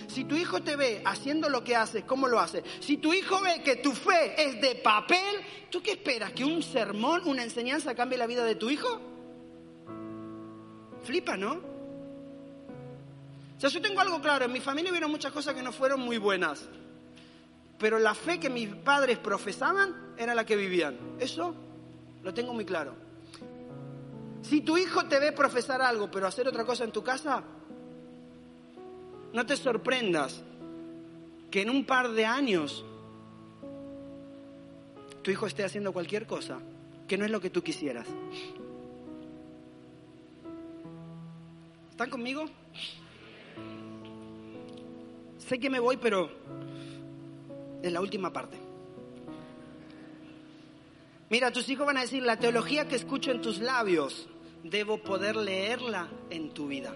si tu hijo te ve haciendo lo que haces, cómo lo haces, si tu hijo ve que tu fe es de papel, ¿tú qué esperas? ¿Que un sermón, una enseñanza cambie la vida de tu hijo? Flipa, ¿no? O sea, yo tengo algo claro, en mi familia hubieron muchas cosas que no fueron muy buenas pero la fe que mis padres profesaban era la que vivían. Eso lo tengo muy claro. Si tu hijo te ve profesar algo, pero hacer otra cosa en tu casa, no te sorprendas que en un par de años tu hijo esté haciendo cualquier cosa que no es lo que tú quisieras. ¿Están conmigo? Sé que me voy, pero es la última parte. Mira, tus hijos van a decir, la teología que escucho en tus labios, debo poder leerla en tu vida.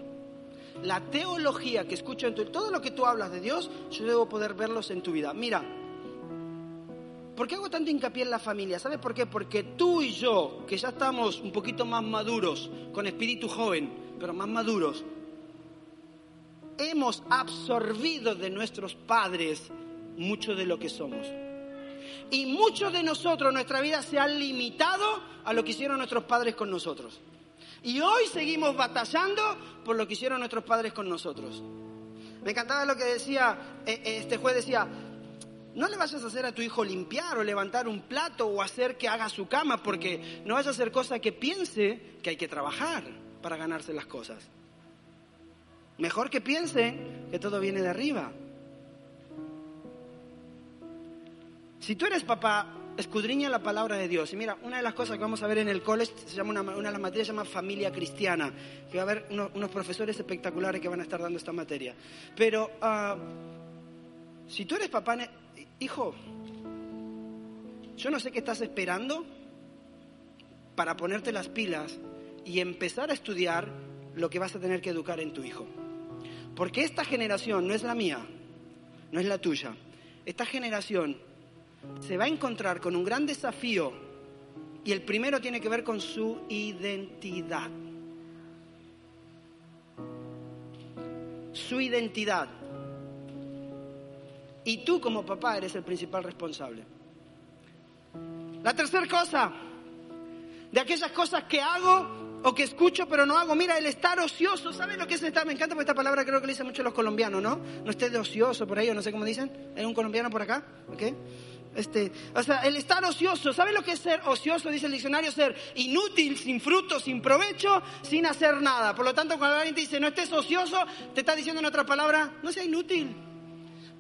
La teología que escucho en tu... Todo lo que tú hablas de Dios, yo debo poder verlos en tu vida. Mira, ¿por qué hago tanto hincapié en la familia? ¿Sabes por qué? Porque tú y yo, que ya estamos un poquito más maduros, con espíritu joven, pero más maduros, hemos absorbido de nuestros padres mucho de lo que somos. Y muchos de nosotros, nuestra vida se ha limitado a lo que hicieron nuestros padres con nosotros. Y hoy seguimos batallando por lo que hicieron nuestros padres con nosotros. Me encantaba lo que decía, eh, eh, este juez decía, no le vayas a hacer a tu hijo limpiar o levantar un plato o hacer que haga su cama, porque no vayas a hacer cosas que piense que hay que trabajar para ganarse las cosas. Mejor que piense que todo viene de arriba. Si tú eres papá, escudriña la palabra de Dios. Y mira, una de las cosas que vamos a ver en el college, se llama una, de las materias se llama familia cristiana, que va a haber unos, profesores espectaculares que van a estar dando esta materia. Pero uh, si tú eres papá, hijo, Yo no sé qué estás esperando para ponerte las pilas y empezar a estudiar lo que vas a tener que educar en tu hijo. Porque esta generación no es la mía, no es la tuya. Esta generación se va a encontrar con un gran desafío y el primero tiene que ver con su identidad. Su identidad. Y tú como papá eres el principal responsable. La tercera cosa, de aquellas cosas que hago o que escucho pero no hago. Mira, el estar ocioso, ¿sabes lo que es estar? Me encanta porque esta palabra creo que le dicen mucho los colombianos, ¿no? No estés de ocioso por ahí o no sé cómo dicen. ¿Hay un colombiano por acá? ¿Ok? Este, o sea, el estar ocioso, ¿sabes lo que es ser ocioso? Dice el diccionario, ser inútil, sin fruto, sin provecho, sin hacer nada. Por lo tanto, cuando alguien te dice no estés ocioso, te está diciendo en otra palabra, no sea inútil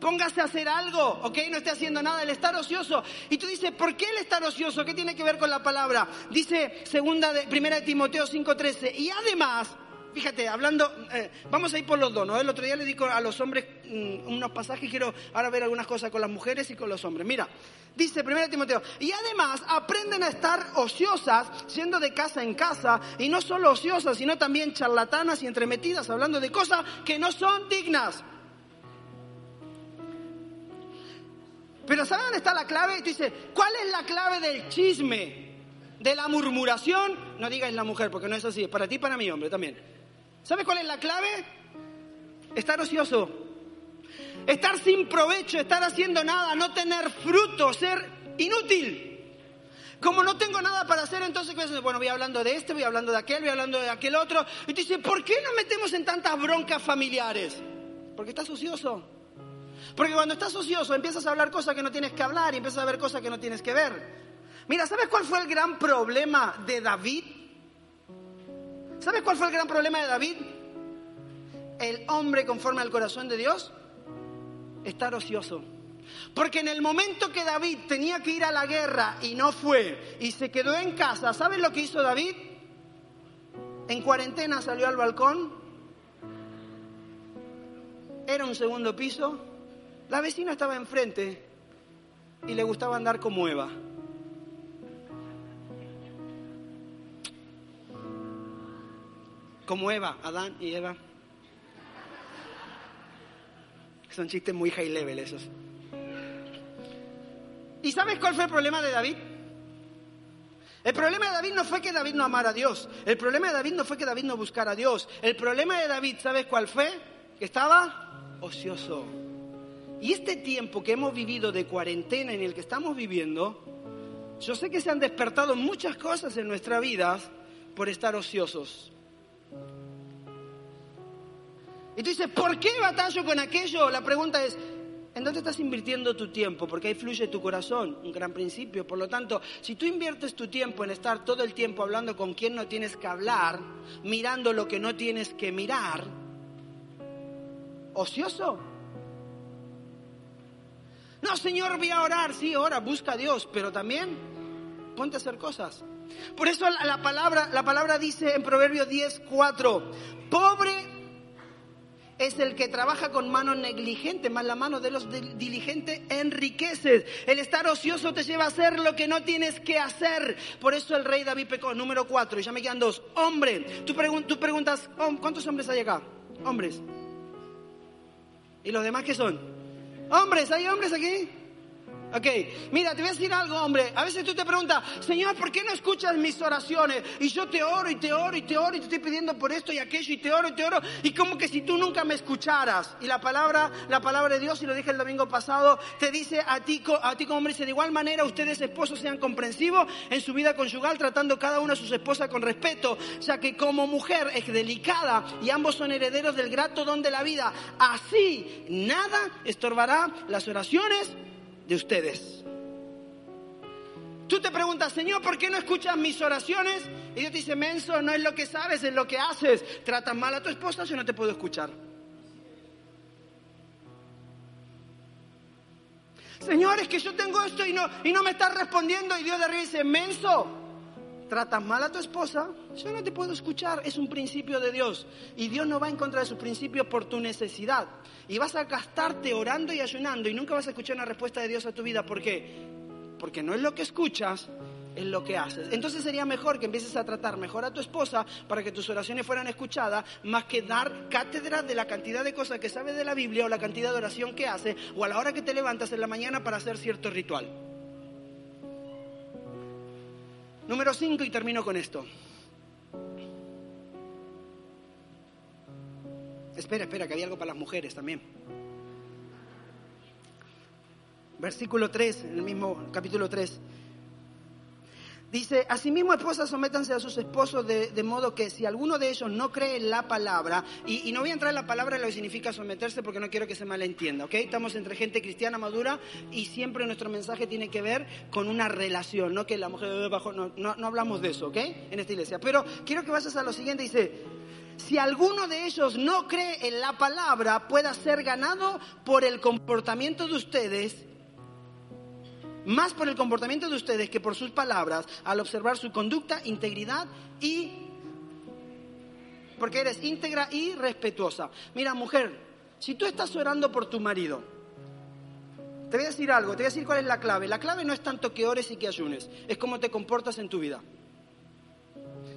póngase a hacer algo, ¿ok? No esté haciendo nada, el estar ocioso. Y tú dices, ¿por qué el estar ocioso? ¿Qué tiene que ver con la palabra? Dice segunda de, primera de Timoteo 5.13. Y además, fíjate, hablando, eh, vamos a ir por los dos, ¿no? El otro día le digo a los hombres mm, unos pasajes, quiero ahora ver algunas cosas con las mujeres y con los hombres. Mira, dice primera de Timoteo, y además aprenden a estar ociosas, siendo de casa en casa, y no solo ociosas, sino también charlatanas y entremetidas, hablando de cosas que no son dignas. Pero ¿sabes dónde está la clave? Tú dices, ¿cuál es la clave del chisme? De la murmuración. No digas la mujer, porque no es así. Es para ti y para mí, hombre, también. ¿Sabes cuál es la clave? Estar ocioso. Estar sin provecho, estar haciendo nada, no tener fruto, ser inútil. Como no tengo nada para hacer, entonces, bueno, voy hablando de este, voy hablando de aquel, voy hablando de aquel otro. Y tú dices, ¿por qué nos metemos en tantas broncas familiares? Porque estás ocioso. Porque cuando estás ocioso empiezas a hablar cosas que no tienes que hablar y empiezas a ver cosas que no tienes que ver. Mira, ¿sabes cuál fue el gran problema de David? ¿Sabes cuál fue el gran problema de David? El hombre conforme al corazón de Dios, estar ocioso. Porque en el momento que David tenía que ir a la guerra y no fue y se quedó en casa, ¿sabes lo que hizo David? En cuarentena salió al balcón, era un segundo piso, la vecina estaba enfrente y le gustaba andar como Eva. Como Eva, Adán y Eva. Son chistes muy high level esos. ¿Y sabes cuál fue el problema de David? El problema de David no fue que David no amara a Dios. El problema de David no fue que David no buscara a Dios. El problema de David, ¿sabes cuál fue? Que estaba ocioso. Y este tiempo que hemos vivido de cuarentena en el que estamos viviendo, yo sé que se han despertado muchas cosas en nuestra vida por estar ociosos. Y tú dices, ¿por qué batallo con aquello? La pregunta es, ¿en dónde estás invirtiendo tu tiempo? Porque ahí fluye tu corazón, un gran principio. Por lo tanto, si tú inviertes tu tiempo en estar todo el tiempo hablando con quien no tienes que hablar, mirando lo que no tienes que mirar, ocioso, no, Señor, voy a orar. Sí, ora, busca a Dios, pero también ponte a hacer cosas. Por eso la, palabra, la palabra dice en Proverbios 10, 4, pobre es el que trabaja con mano negligente, más la mano de los diligentes enriqueces. El estar ocioso te lleva a hacer lo que no tienes que hacer. Por eso el rey David pecó. Número cuatro, y ya me quedan dos. Hombre, tú, tú preguntas, ¿cuántos hombres hay acá? Hombres. ¿Y los demás qué son? Hombres, ¿hay hombres aquí? Ok, mira, te voy a decir algo, hombre. A veces tú te preguntas, Señor, ¿por qué no escuchas mis oraciones? Y yo te oro y te oro y te oro y te estoy pidiendo por esto y aquello y te oro y te oro. Y como que si tú nunca me escucharas. Y la palabra, la palabra de Dios, y lo dije el domingo pasado, te dice a ti, a ti como hombre, dice, de igual manera ustedes esposos sean comprensivos en su vida conyugal, tratando cada una a sus esposas con respeto, ya que como mujer es delicada y ambos son herederos del grato don de la vida. Así nada estorbará las oraciones de ustedes. Tú te preguntas, Señor, ¿por qué no escuchas mis oraciones? Y Dios te dice, menso, no es lo que sabes, es lo que haces. ¿Tratas mal a tu esposa yo no te puedo escuchar? Señor, es que yo tengo esto y no, y no me estás respondiendo. Y Dios de arriba dice, menso, tratas mal a tu esposa, yo no te puedo escuchar, es un principio de Dios. Y Dios no va en contra de sus principios por tu necesidad. Y vas a gastarte orando y ayunando y nunca vas a escuchar una respuesta de Dios a tu vida. ¿Por qué? porque no es lo que escuchas, es lo que haces. Entonces sería mejor que empieces a tratar mejor a tu esposa para que tus oraciones fueran escuchadas, más que dar cátedra de la cantidad de cosas que sabe de la Biblia o la cantidad de oración que hace, o a la hora que te levantas en la mañana para hacer cierto ritual. Número 5 y termino con esto. Espera, espera, que había algo para las mujeres también. Versículo 3, en el mismo capítulo 3. Dice, asimismo esposas sométanse a sus esposos de, modo que si alguno de ellos no cree en la palabra, y, no voy a entrar en la palabra lo que significa someterse porque no quiero que se malentienda, ¿ok? Estamos entre gente cristiana madura y siempre nuestro mensaje tiene que ver con una relación, no que la mujer bajo, no, no, no hablamos de eso, ¿ok? En esta iglesia. Pero quiero que vayas a lo siguiente, dice, si alguno de ellos no cree en la palabra, pueda ser ganado por el comportamiento de ustedes más por el comportamiento de ustedes que por sus palabras, al observar su conducta, integridad y... Porque eres íntegra y respetuosa. Mira, mujer, si tú estás orando por tu marido, te voy a decir algo, te voy a decir cuál es la clave. La clave no es tanto que ores y que ayunes, es cómo te comportas en tu vida.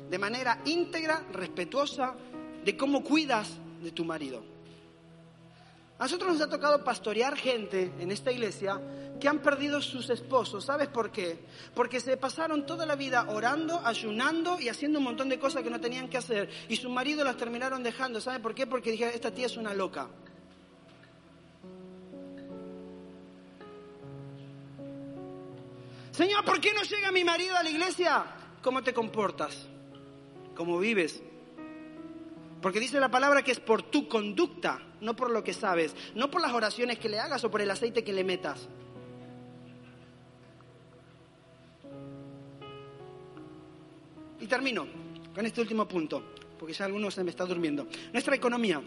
De manera íntegra, respetuosa, de cómo cuidas de tu marido. A nosotros nos ha tocado pastorear gente en esta iglesia que han perdido sus esposos. ¿Sabes por qué? Porque se pasaron toda la vida orando, ayunando y haciendo un montón de cosas que no tenían que hacer. Y su marido las terminaron dejando. ¿Sabes por qué? Porque dijeron, esta tía es una loca. Señor, ¿por qué no llega mi marido a la iglesia? ¿Cómo te comportas? ¿Cómo vives? Porque dice la palabra que es por tu conducta, no por lo que sabes, no por las oraciones que le hagas o por el aceite que le metas. Y termino con este último punto, porque ya algunos se me está durmiendo. Nuestra economía.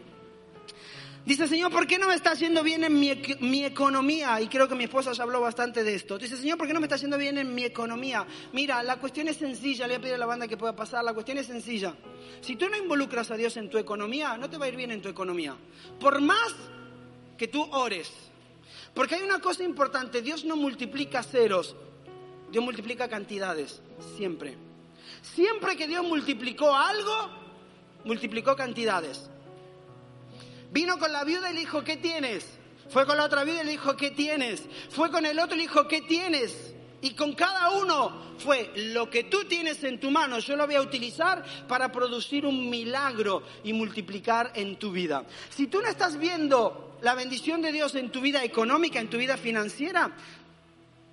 Dice, Señor, ¿por qué no me está haciendo bien en mi, economía? Y creo que mi esposa ya habló bastante de esto. Dice, Señor, ¿por qué no me está haciendo bien en mi economía? Mira, la cuestión es sencilla, le voy a pedir a la banda que pueda pasar, la cuestión es sencilla. Si tú no involucras a Dios en tu economía, no te va a ir bien en tu economía. Por más que tú ores. Porque hay una cosa importante, Dios no multiplica ceros, Dios multiplica cantidades, siempre. Siempre que Dios multiplicó algo, multiplicó cantidades. Vino con la viuda y le dijo, ¿qué tienes? Fue con la otra viuda y le dijo, ¿qué tienes? Fue con el otro y le dijo, ¿qué tienes? Y con cada uno fue lo que tú tienes en tu mano, yo lo voy a utilizar para producir un milagro y multiplicar en tu vida. Si tú no estás viendo la bendición de Dios en tu vida económica, en tu vida financiera,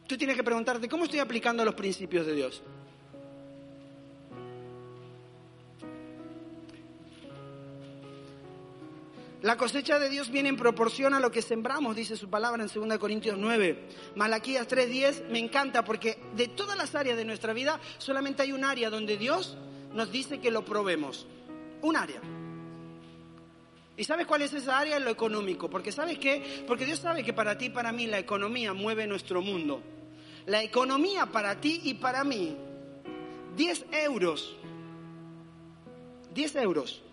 tú tienes que preguntarte, ¿cómo estoy aplicando los principios de Dios? La cosecha de Dios viene en proporción a lo que sembramos, dice su palabra en 2 Corintios 9. Malaquías 3:10 me encanta porque de todas las áreas de nuestra vida solamente hay un área donde Dios nos dice que lo probemos. Un área. ¿Y sabes cuál es esa área? Lo económico. Porque ¿sabes qué? Porque Dios sabe que para ti y para mí la economía mueve nuestro mundo. La economía para ti y para mí, 10 euros. 10 euros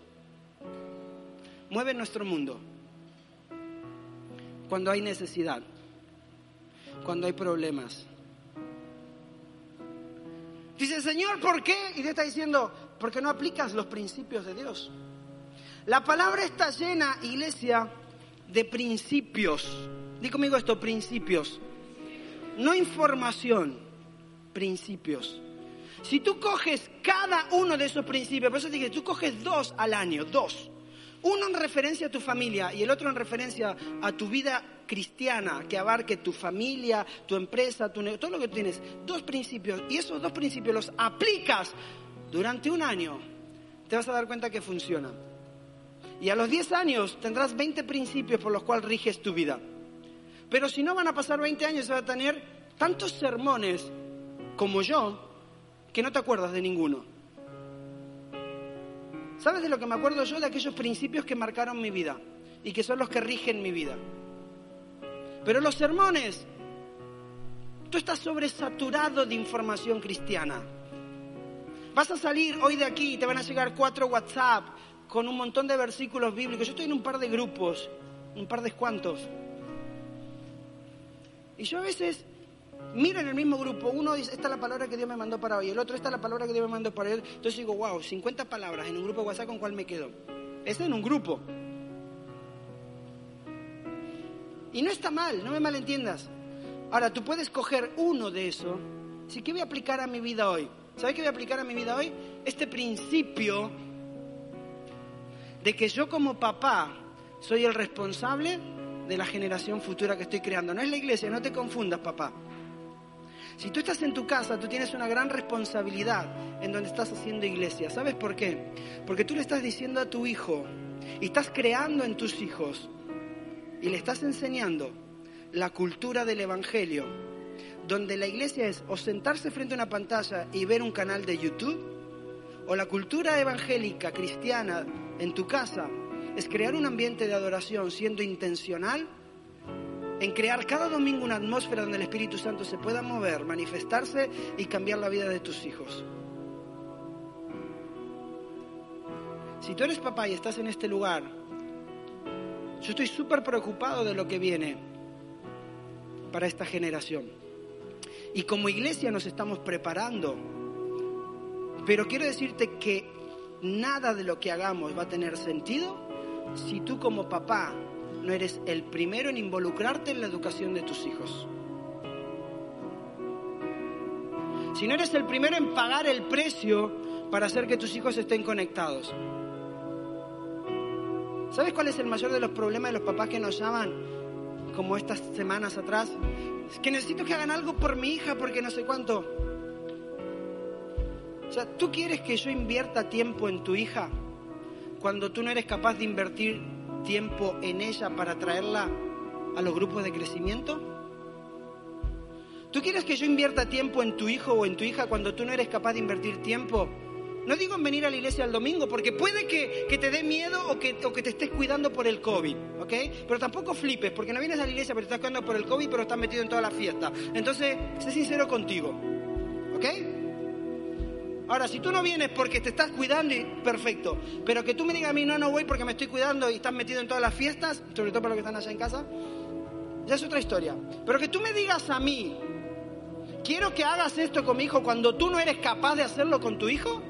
mueve nuestro mundo. Cuando hay necesidad, cuando hay problemas. Dice, Señor, ¿por qué? Y Dios está diciendo, porque no aplicas los principios de Dios. La palabra está llena, iglesia, de principios. Dí conmigo esto, principios. No información, principios. Si tú coges cada uno de esos principios, por eso te dije, tú coges dos al año, dos. Uno en referencia a tu familia y el otro en referencia a tu vida cristiana, que abarque tu familia, tu empresa, tu todo lo que tienes. Dos principios. Y esos dos principios los aplicas durante un año. Te vas a dar cuenta que funciona. Y a los 10 años tendrás 20 principios por los cuales riges tu vida. Pero si no van a pasar 20 años, se va a tener tantos sermones como yo que no te acuerdas de ninguno. ¿Sabes de lo que me acuerdo yo? De aquellos principios que marcaron mi vida y que son los que rigen mi vida. Pero los sermones, tú estás sobresaturado de información cristiana. Vas a salir hoy de aquí y te van a llegar cuatro WhatsApp con un montón de versículos bíblicos. Yo estoy en un par de grupos, un par de cuantos. Y yo a veces Mira en el mismo grupo, uno dice, esta es la palabra que Dios me mandó para hoy, el otro, esta es la palabra que Dios me mandó para hoy. Entonces digo, wow, 50 palabras en un grupo de WhatsApp, ¿con cuál me quedo? Es en un grupo. Y no está mal, no me malentiendas. Ahora, tú puedes coger uno de eso. ¿Sí qué voy a aplicar a mi vida hoy? ¿Sabes qué voy a aplicar a mi vida hoy? Este principio de que yo como papá soy el responsable de la generación futura que estoy creando. No es la iglesia, no te confundas, papá. Si tú estás en tu casa, tú tienes una gran responsabilidad en donde estás haciendo iglesia. ¿Sabes por qué? Porque tú le estás diciendo a tu hijo y estás creando en tus hijos y le estás enseñando la cultura del Evangelio, donde la iglesia es o sentarse frente a una pantalla y ver un canal de YouTube, o la cultura evangélica cristiana en tu casa es crear un ambiente de adoración siendo intencional en crear cada domingo una atmósfera donde el Espíritu Santo se pueda mover, manifestarse y cambiar la vida de tus hijos. Si tú eres papá y estás en este lugar, yo estoy súper preocupado de lo que viene para esta generación. Y como iglesia nos estamos preparando. Pero quiero decirte que nada de lo que hagamos va a tener sentido si tú como papá no eres el primero en involucrarte en la educación de tus hijos. Si no eres el primero en pagar el precio para hacer que tus hijos estén conectados. ¿Sabes cuál es el mayor de los problemas de los papás que nos llaman, como estas semanas atrás? Es que necesito que hagan algo por mi hija porque no sé cuánto. O sea, ¿tú quieres que yo invierta tiempo en tu hija cuando tú no eres capaz de invertir tiempo en ella para traerla a los grupos de crecimiento? ¿Tú quieres que yo invierta tiempo en tu hijo o en tu hija cuando tú no eres capaz de invertir tiempo no digo en venir a la iglesia el domingo, porque puede que, te dé miedo o que, o que, te estés cuidando por el COVID, ¿ok? Pero tampoco flipes, porque no vienes a la iglesia, pero te estás cuidando por el COVID, pero estás metido en toda la fiesta. Entonces, sé sincero contigo, ¿ok? Ahora, si tú no vienes porque te estás cuidando, perfecto. Pero que tú me digas a mí, no, no voy porque me estoy cuidando y estás metido en todas las fiestas, sobre todo para los que están allá en casa, ya es otra historia. Pero que tú me digas a mí, quiero que hagas esto con mi hijo cuando tú no eres capaz de hacerlo con tu hijo,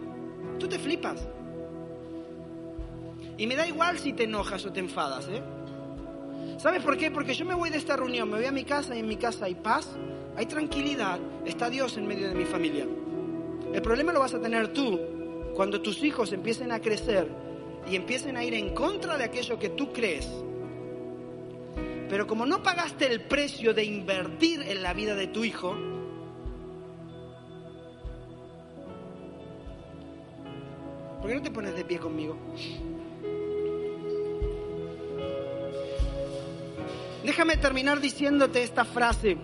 tú te flipas. Y me da igual si te enojas o te enfadas, ¿eh? ¿Sabes por qué? Porque yo me voy de esta reunión, me voy a mi casa y en mi casa hay paz, hay tranquilidad, está Dios en medio de mi familia. El problema lo vas a tener tú cuando tus hijos empiecen a crecer y empiecen a ir en contra de aquello que tú crees. Pero como no pagaste el precio de invertir en la vida de tu hijo, ¿Por qué no te pones de pie conmigo? Déjame terminar diciéndote esta frase.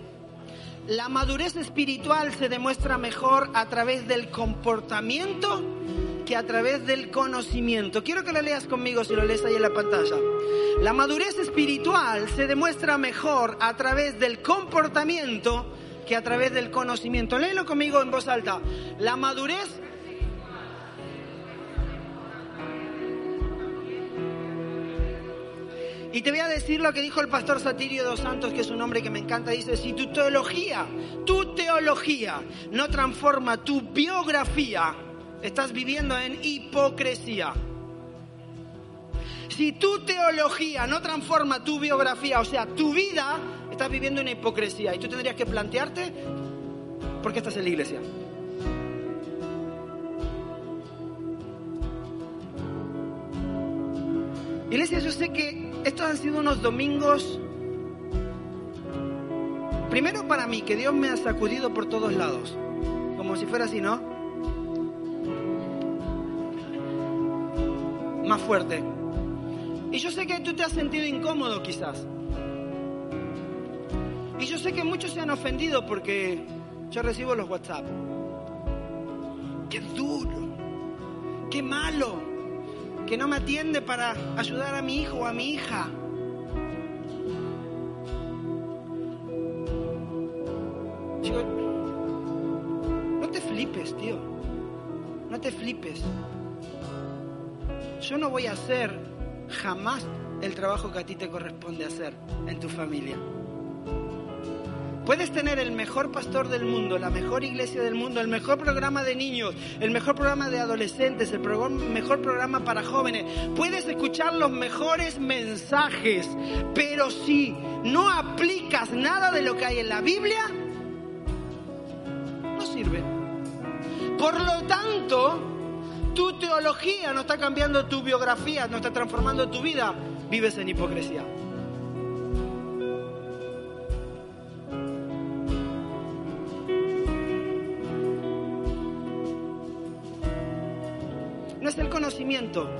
La madurez espiritual se demuestra mejor a través del comportamiento que a través del conocimiento. Quiero que lo leas conmigo si lo lees ahí en la pantalla. La madurez espiritual se demuestra mejor a través del comportamiento que a través del conocimiento. Léelo conmigo en voz alta. La madurez Y te voy a decir lo que dijo el pastor Satirio dos Santos, que es un hombre que me encanta. Dice, si tu teología, tu teología no transforma tu biografía, estás viviendo en hipocresía. Si tu teología no transforma tu biografía, o sea, tu vida, estás viviendo en hipocresía. Y tú tendrías que plantearte por qué estás en la iglesia. Iglesia, yo sé que estos han sido unos domingos, primero para mí, que Dios me ha sacudido por todos lados, como si fuera así, ¿no? Más fuerte. Y yo sé que tú te has sentido incómodo quizás. Y yo sé que muchos se han ofendido porque yo recibo los WhatsApp. Qué duro, qué malo que no me atiende para ayudar a mi hijo o a mi hija. no te flipes, tío. No te flipes. Yo no voy a hacer jamás el trabajo que a ti te corresponde hacer en tu familia. Puedes tener el mejor pastor del mundo, la mejor iglesia del mundo, el mejor programa de niños, el mejor programa de adolescentes, el mejor programa para jóvenes. Puedes escuchar los mejores mensajes, pero si no aplicas nada de lo que hay en la Biblia, no sirve. Por lo tanto, tu teología no está cambiando tu biografía, no está transformando tu vida, vives en hipocresía. Conocimiento,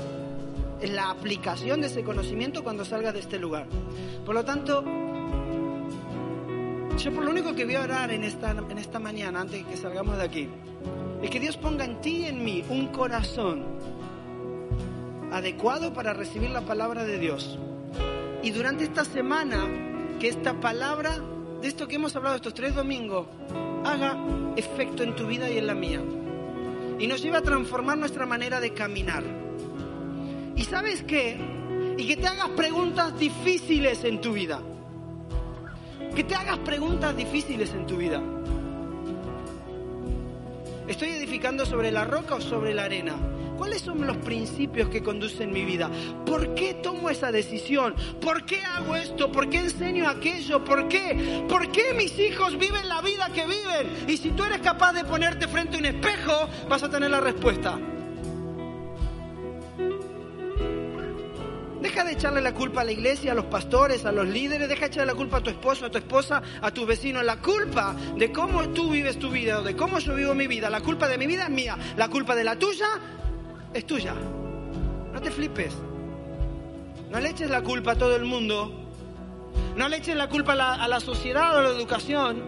es la aplicación de ese conocimiento cuando salgas de este lugar. Por lo tanto, yo por lo único que voy a orar en esta, en esta mañana, antes de que salgamos de aquí, es que Dios ponga en ti y en mí un corazón adecuado para recibir la palabra de Dios. Y durante esta semana, que esta palabra, de esto que hemos hablado estos tres domingos, haga efecto en tu vida y en la mía. Y nos lleve a transformar nuestra manera de caminar. ¿Y sabes qué? Y que te hagas preguntas difíciles en tu vida. Que te hagas preguntas difíciles en tu vida. ¿Estoy edificando sobre la roca o sobre la arena? ¿Cuáles son los principios que conducen mi vida? ¿Por qué tomo esa decisión? ¿Por qué hago esto? ¿Por qué enseño aquello? ¿Por qué? ¿Por qué mis hijos viven la vida que viven? Y si tú eres capaz de ponerte frente a un espejo, vas a tener la respuesta. Deja de echarle la culpa a la iglesia, a los pastores, a los líderes, deja de echarle la culpa a tu esposo, a tu esposa, a tu vecino. La culpa de cómo tú vives tu vida o de cómo yo vivo mi vida, la culpa de mi vida es mía, la culpa de la tuya es tuya. No te flipes. No le eches la culpa a todo el mundo. No le eches la culpa a la, a la sociedad o a la educación.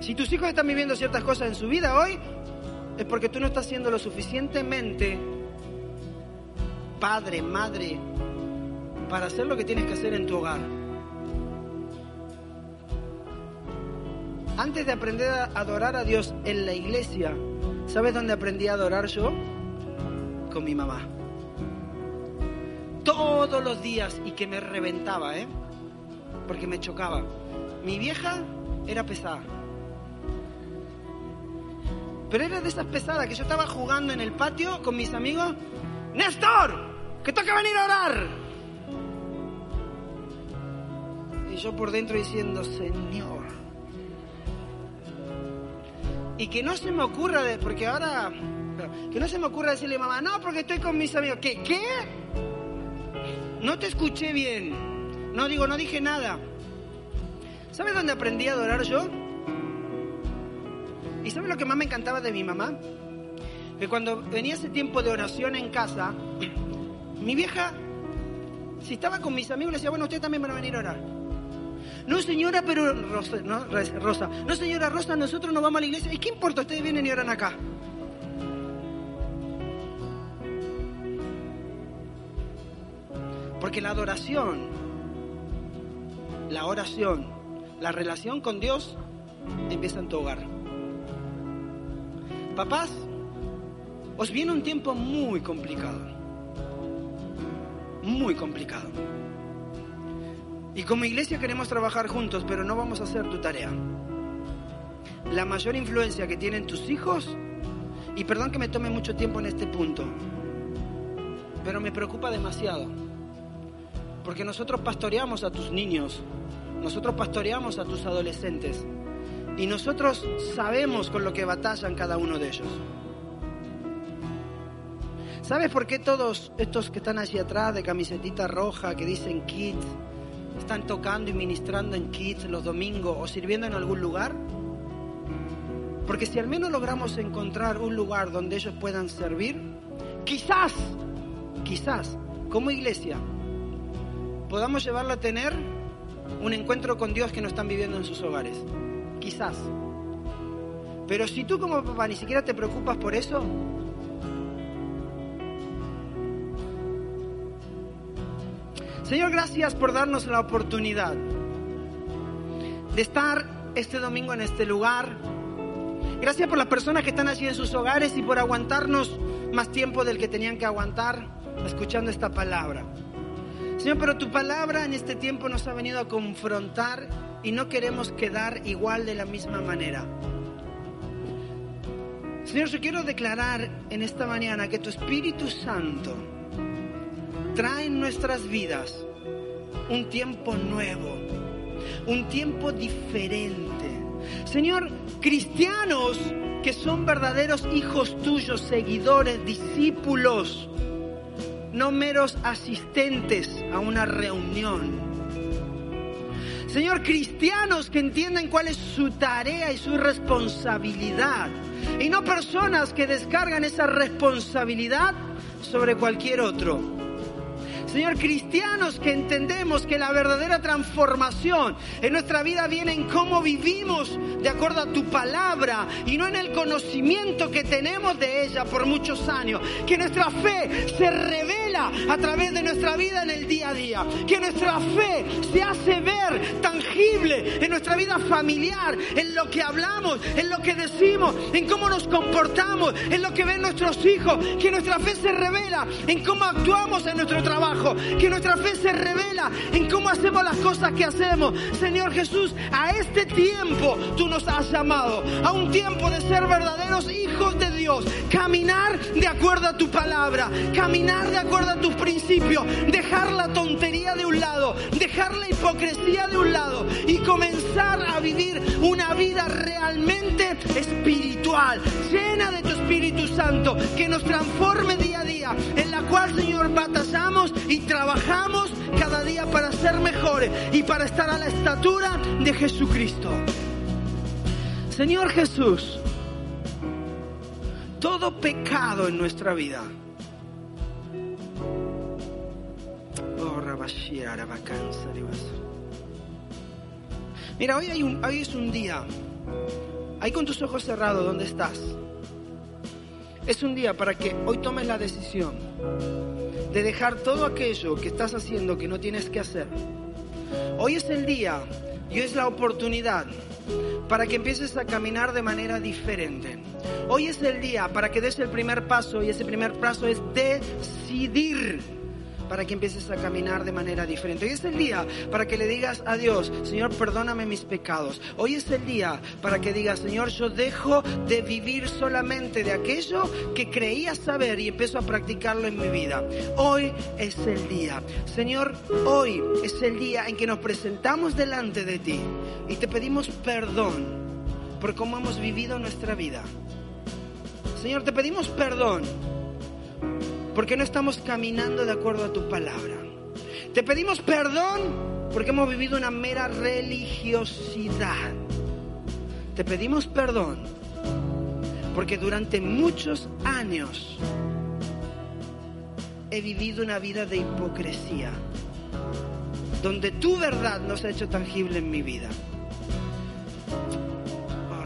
Si tus hijos están viviendo ciertas cosas en su vida hoy, es porque tú no estás siendo lo suficientemente padre, madre, para hacer lo que tienes que hacer en tu hogar. Antes de aprender a adorar a Dios en la iglesia, ¿sabes dónde aprendí a adorar yo? Con mi mamá. Todos los días y que me reventaba, ¿eh? Porque me chocaba. Mi vieja era pesada. Pero era de esas pesadas que yo estaba jugando en el patio con mis amigos. ¡Néstor! que toca venir a orar. Y yo por dentro diciendo, Señor. Y que no se me ocurra, porque ahora, que no se me ocurra decirle, mamá, no, porque estoy con mis amigos. ¿Qué? ¿Qué? No te escuché bien. No digo, no dije nada. ¿Sabes dónde aprendí a adorar yo? ¿Y sabes lo que más me encantaba de mi mamá? Que cuando venía ese tiempo de oración en casa, mi vieja, si estaba con mis amigos, le decía, bueno, usted también van a venir a orar. No, señora, pero Rosa, no, señora Rosa, nosotros no vamos a la iglesia. ¿Y qué importa? Ustedes vienen y oran acá. Porque la adoración, la oración, la relación con Dios empieza en tu hogar. Papás, os viene un tiempo muy complicado muy complicado. Y como iglesia queremos trabajar juntos, pero no vamos a hacer tu tarea. La mayor influencia que tienen tus hijos, y perdón que me tome mucho tiempo en este punto, pero me preocupa demasiado, porque nosotros pastoreamos a tus niños, nosotros pastoreamos a tus adolescentes, y nosotros sabemos con lo que batallan cada uno de ellos. ¿Sabes por qué todos estos que están allí atrás de camisetita roja que dicen kids están tocando y ministrando en kids los domingos o sirviendo en algún lugar? Porque si al menos logramos encontrar un lugar donde ellos puedan servir, quizás, quizás, como iglesia, podamos llevarla a tener un encuentro con Dios que no están viviendo en sus hogares. Quizás. Pero si tú como papá ni siquiera te preocupas por eso, Señor, gracias por darnos la oportunidad de estar este domingo en este lugar. Gracias por las personas que están allí en sus hogares y por aguantarnos más tiempo del que tenían que aguantar escuchando esta palabra. Señor, pero tu palabra en este tiempo nos ha venido a confrontar y no queremos quedar igual de la misma manera. Señor, yo quiero declarar en esta mañana que tu Espíritu Santo trae en nuestras vidas un tiempo nuevo, un tiempo diferente. Señor, cristianos que son verdaderos hijos tuyos, seguidores, discípulos, no meros asistentes a una reunión. Señor, cristianos que entienden cuál es su tarea y su responsabilidad. Y no personas que descargan esa responsabilidad sobre cualquier otro. Señor, cristianos que entendemos que la verdadera transformación en nuestra vida viene en cómo vivimos de acuerdo a tu palabra y no en el conocimiento que tenemos de ella por muchos años. Que nuestra fe se revela a través de nuestra vida en el día a día. Que nuestra fe se hace ver tangible en nuestra vida familiar, en lo que hablamos, en lo que decimos, en cómo nos comportamos, en lo que ven nuestros hijos. Que nuestra fe se revela en cómo actuamos en nuestro trabajo que nuestra fe se revela en cómo hacemos las cosas que hacemos. Señor Jesús, a este tiempo tú nos has llamado, a un tiempo de ser verdaderos hijos de Dios, caminar de acuerdo a tu palabra, caminar de acuerdo a tus principios, dejar la tontería de un lado, dejar la hipocresía de un lado y comenzar a vivir una vida realmente espiritual, llena de tu Espíritu Santo, que nos transforme día a día, en la cual, Señor, batallamos trabajamos cada día para ser mejores y para estar a la estatura de Jesucristo. Señor Jesús, todo pecado en nuestra vida. Oh, Mira, hoy, hay un, hoy es un día. Ahí con tus ojos cerrados, ¿dónde estás? Es un día para que hoy tomes la decisión de dejar todo aquello que estás haciendo que no tienes que hacer. Hoy es el día y es la oportunidad para que empieces a caminar de manera diferente. Hoy es el día para que des el primer paso y ese primer paso es decidir para que empieces a caminar de manera diferente. Hoy es el día para que le digas a Dios, Señor, perdóname mis pecados. Hoy es el día para que digas, Señor, yo dejo de vivir solamente de aquello que creía saber y empiezo a practicarlo en mi vida. Hoy es el día. Señor, hoy es el día en que nos presentamos delante de ti y te pedimos perdón por cómo hemos vivido nuestra vida. Señor, te pedimos perdón porque no estamos caminando de acuerdo a tu palabra. Te pedimos perdón porque hemos vivido una mera religiosidad. Te pedimos perdón porque durante muchos años he vivido una vida de hipocresía, donde tu verdad no se ha hecho tangible en mi vida. Oh,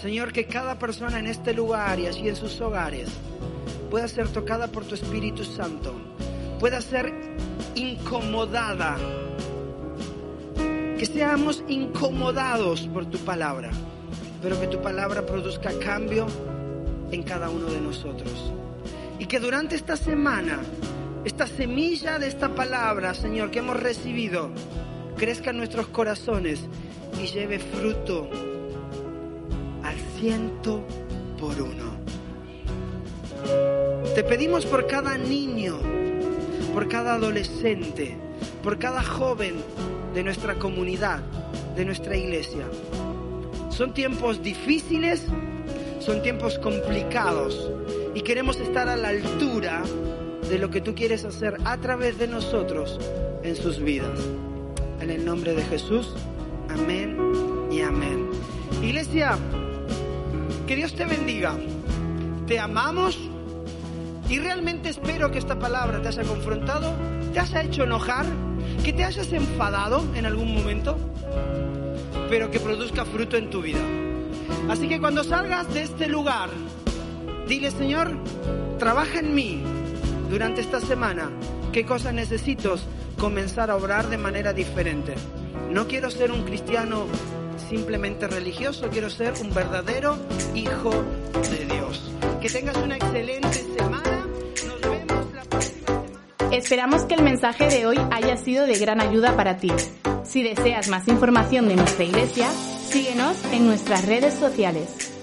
Señor, que cada persona en este lugar y allí en sus hogares pueda ser tocada por tu Espíritu Santo, pueda ser incomodada, que seamos incomodados por tu palabra, pero que tu palabra produzca cambio en cada uno de nosotros. Y que durante esta semana, esta semilla de esta palabra, Señor, que hemos recibido, crezca en nuestros corazones y lleve fruto ciento por uno. Te pedimos por cada niño, por cada adolescente, por cada joven de nuestra comunidad, de nuestra iglesia. Son tiempos difíciles, son tiempos complicados y queremos estar a la altura de lo que tú quieres hacer a través de nosotros en sus vidas. En el nombre de Jesús, amén y amén. Iglesia, que Dios te bendiga. Te amamos y realmente espero que esta palabra te haya confrontado, te haya hecho enojar, que te hayas enfadado en algún momento, pero que produzca fruto en tu vida. Así que cuando salgas de este lugar, dile Señor, trabaja en mí durante esta semana. ¿Qué cosas necesito comenzar a obrar de manera diferente? No quiero ser un cristiano simplemente religioso, quiero ser un verdadero hijo de Dios. Que tengas una excelente semana. Nos vemos la próxima. Esperamos que el mensaje de hoy haya sido de gran ayuda para ti. Si deseas más información de nuestra iglesia, síguenos en nuestras redes sociales.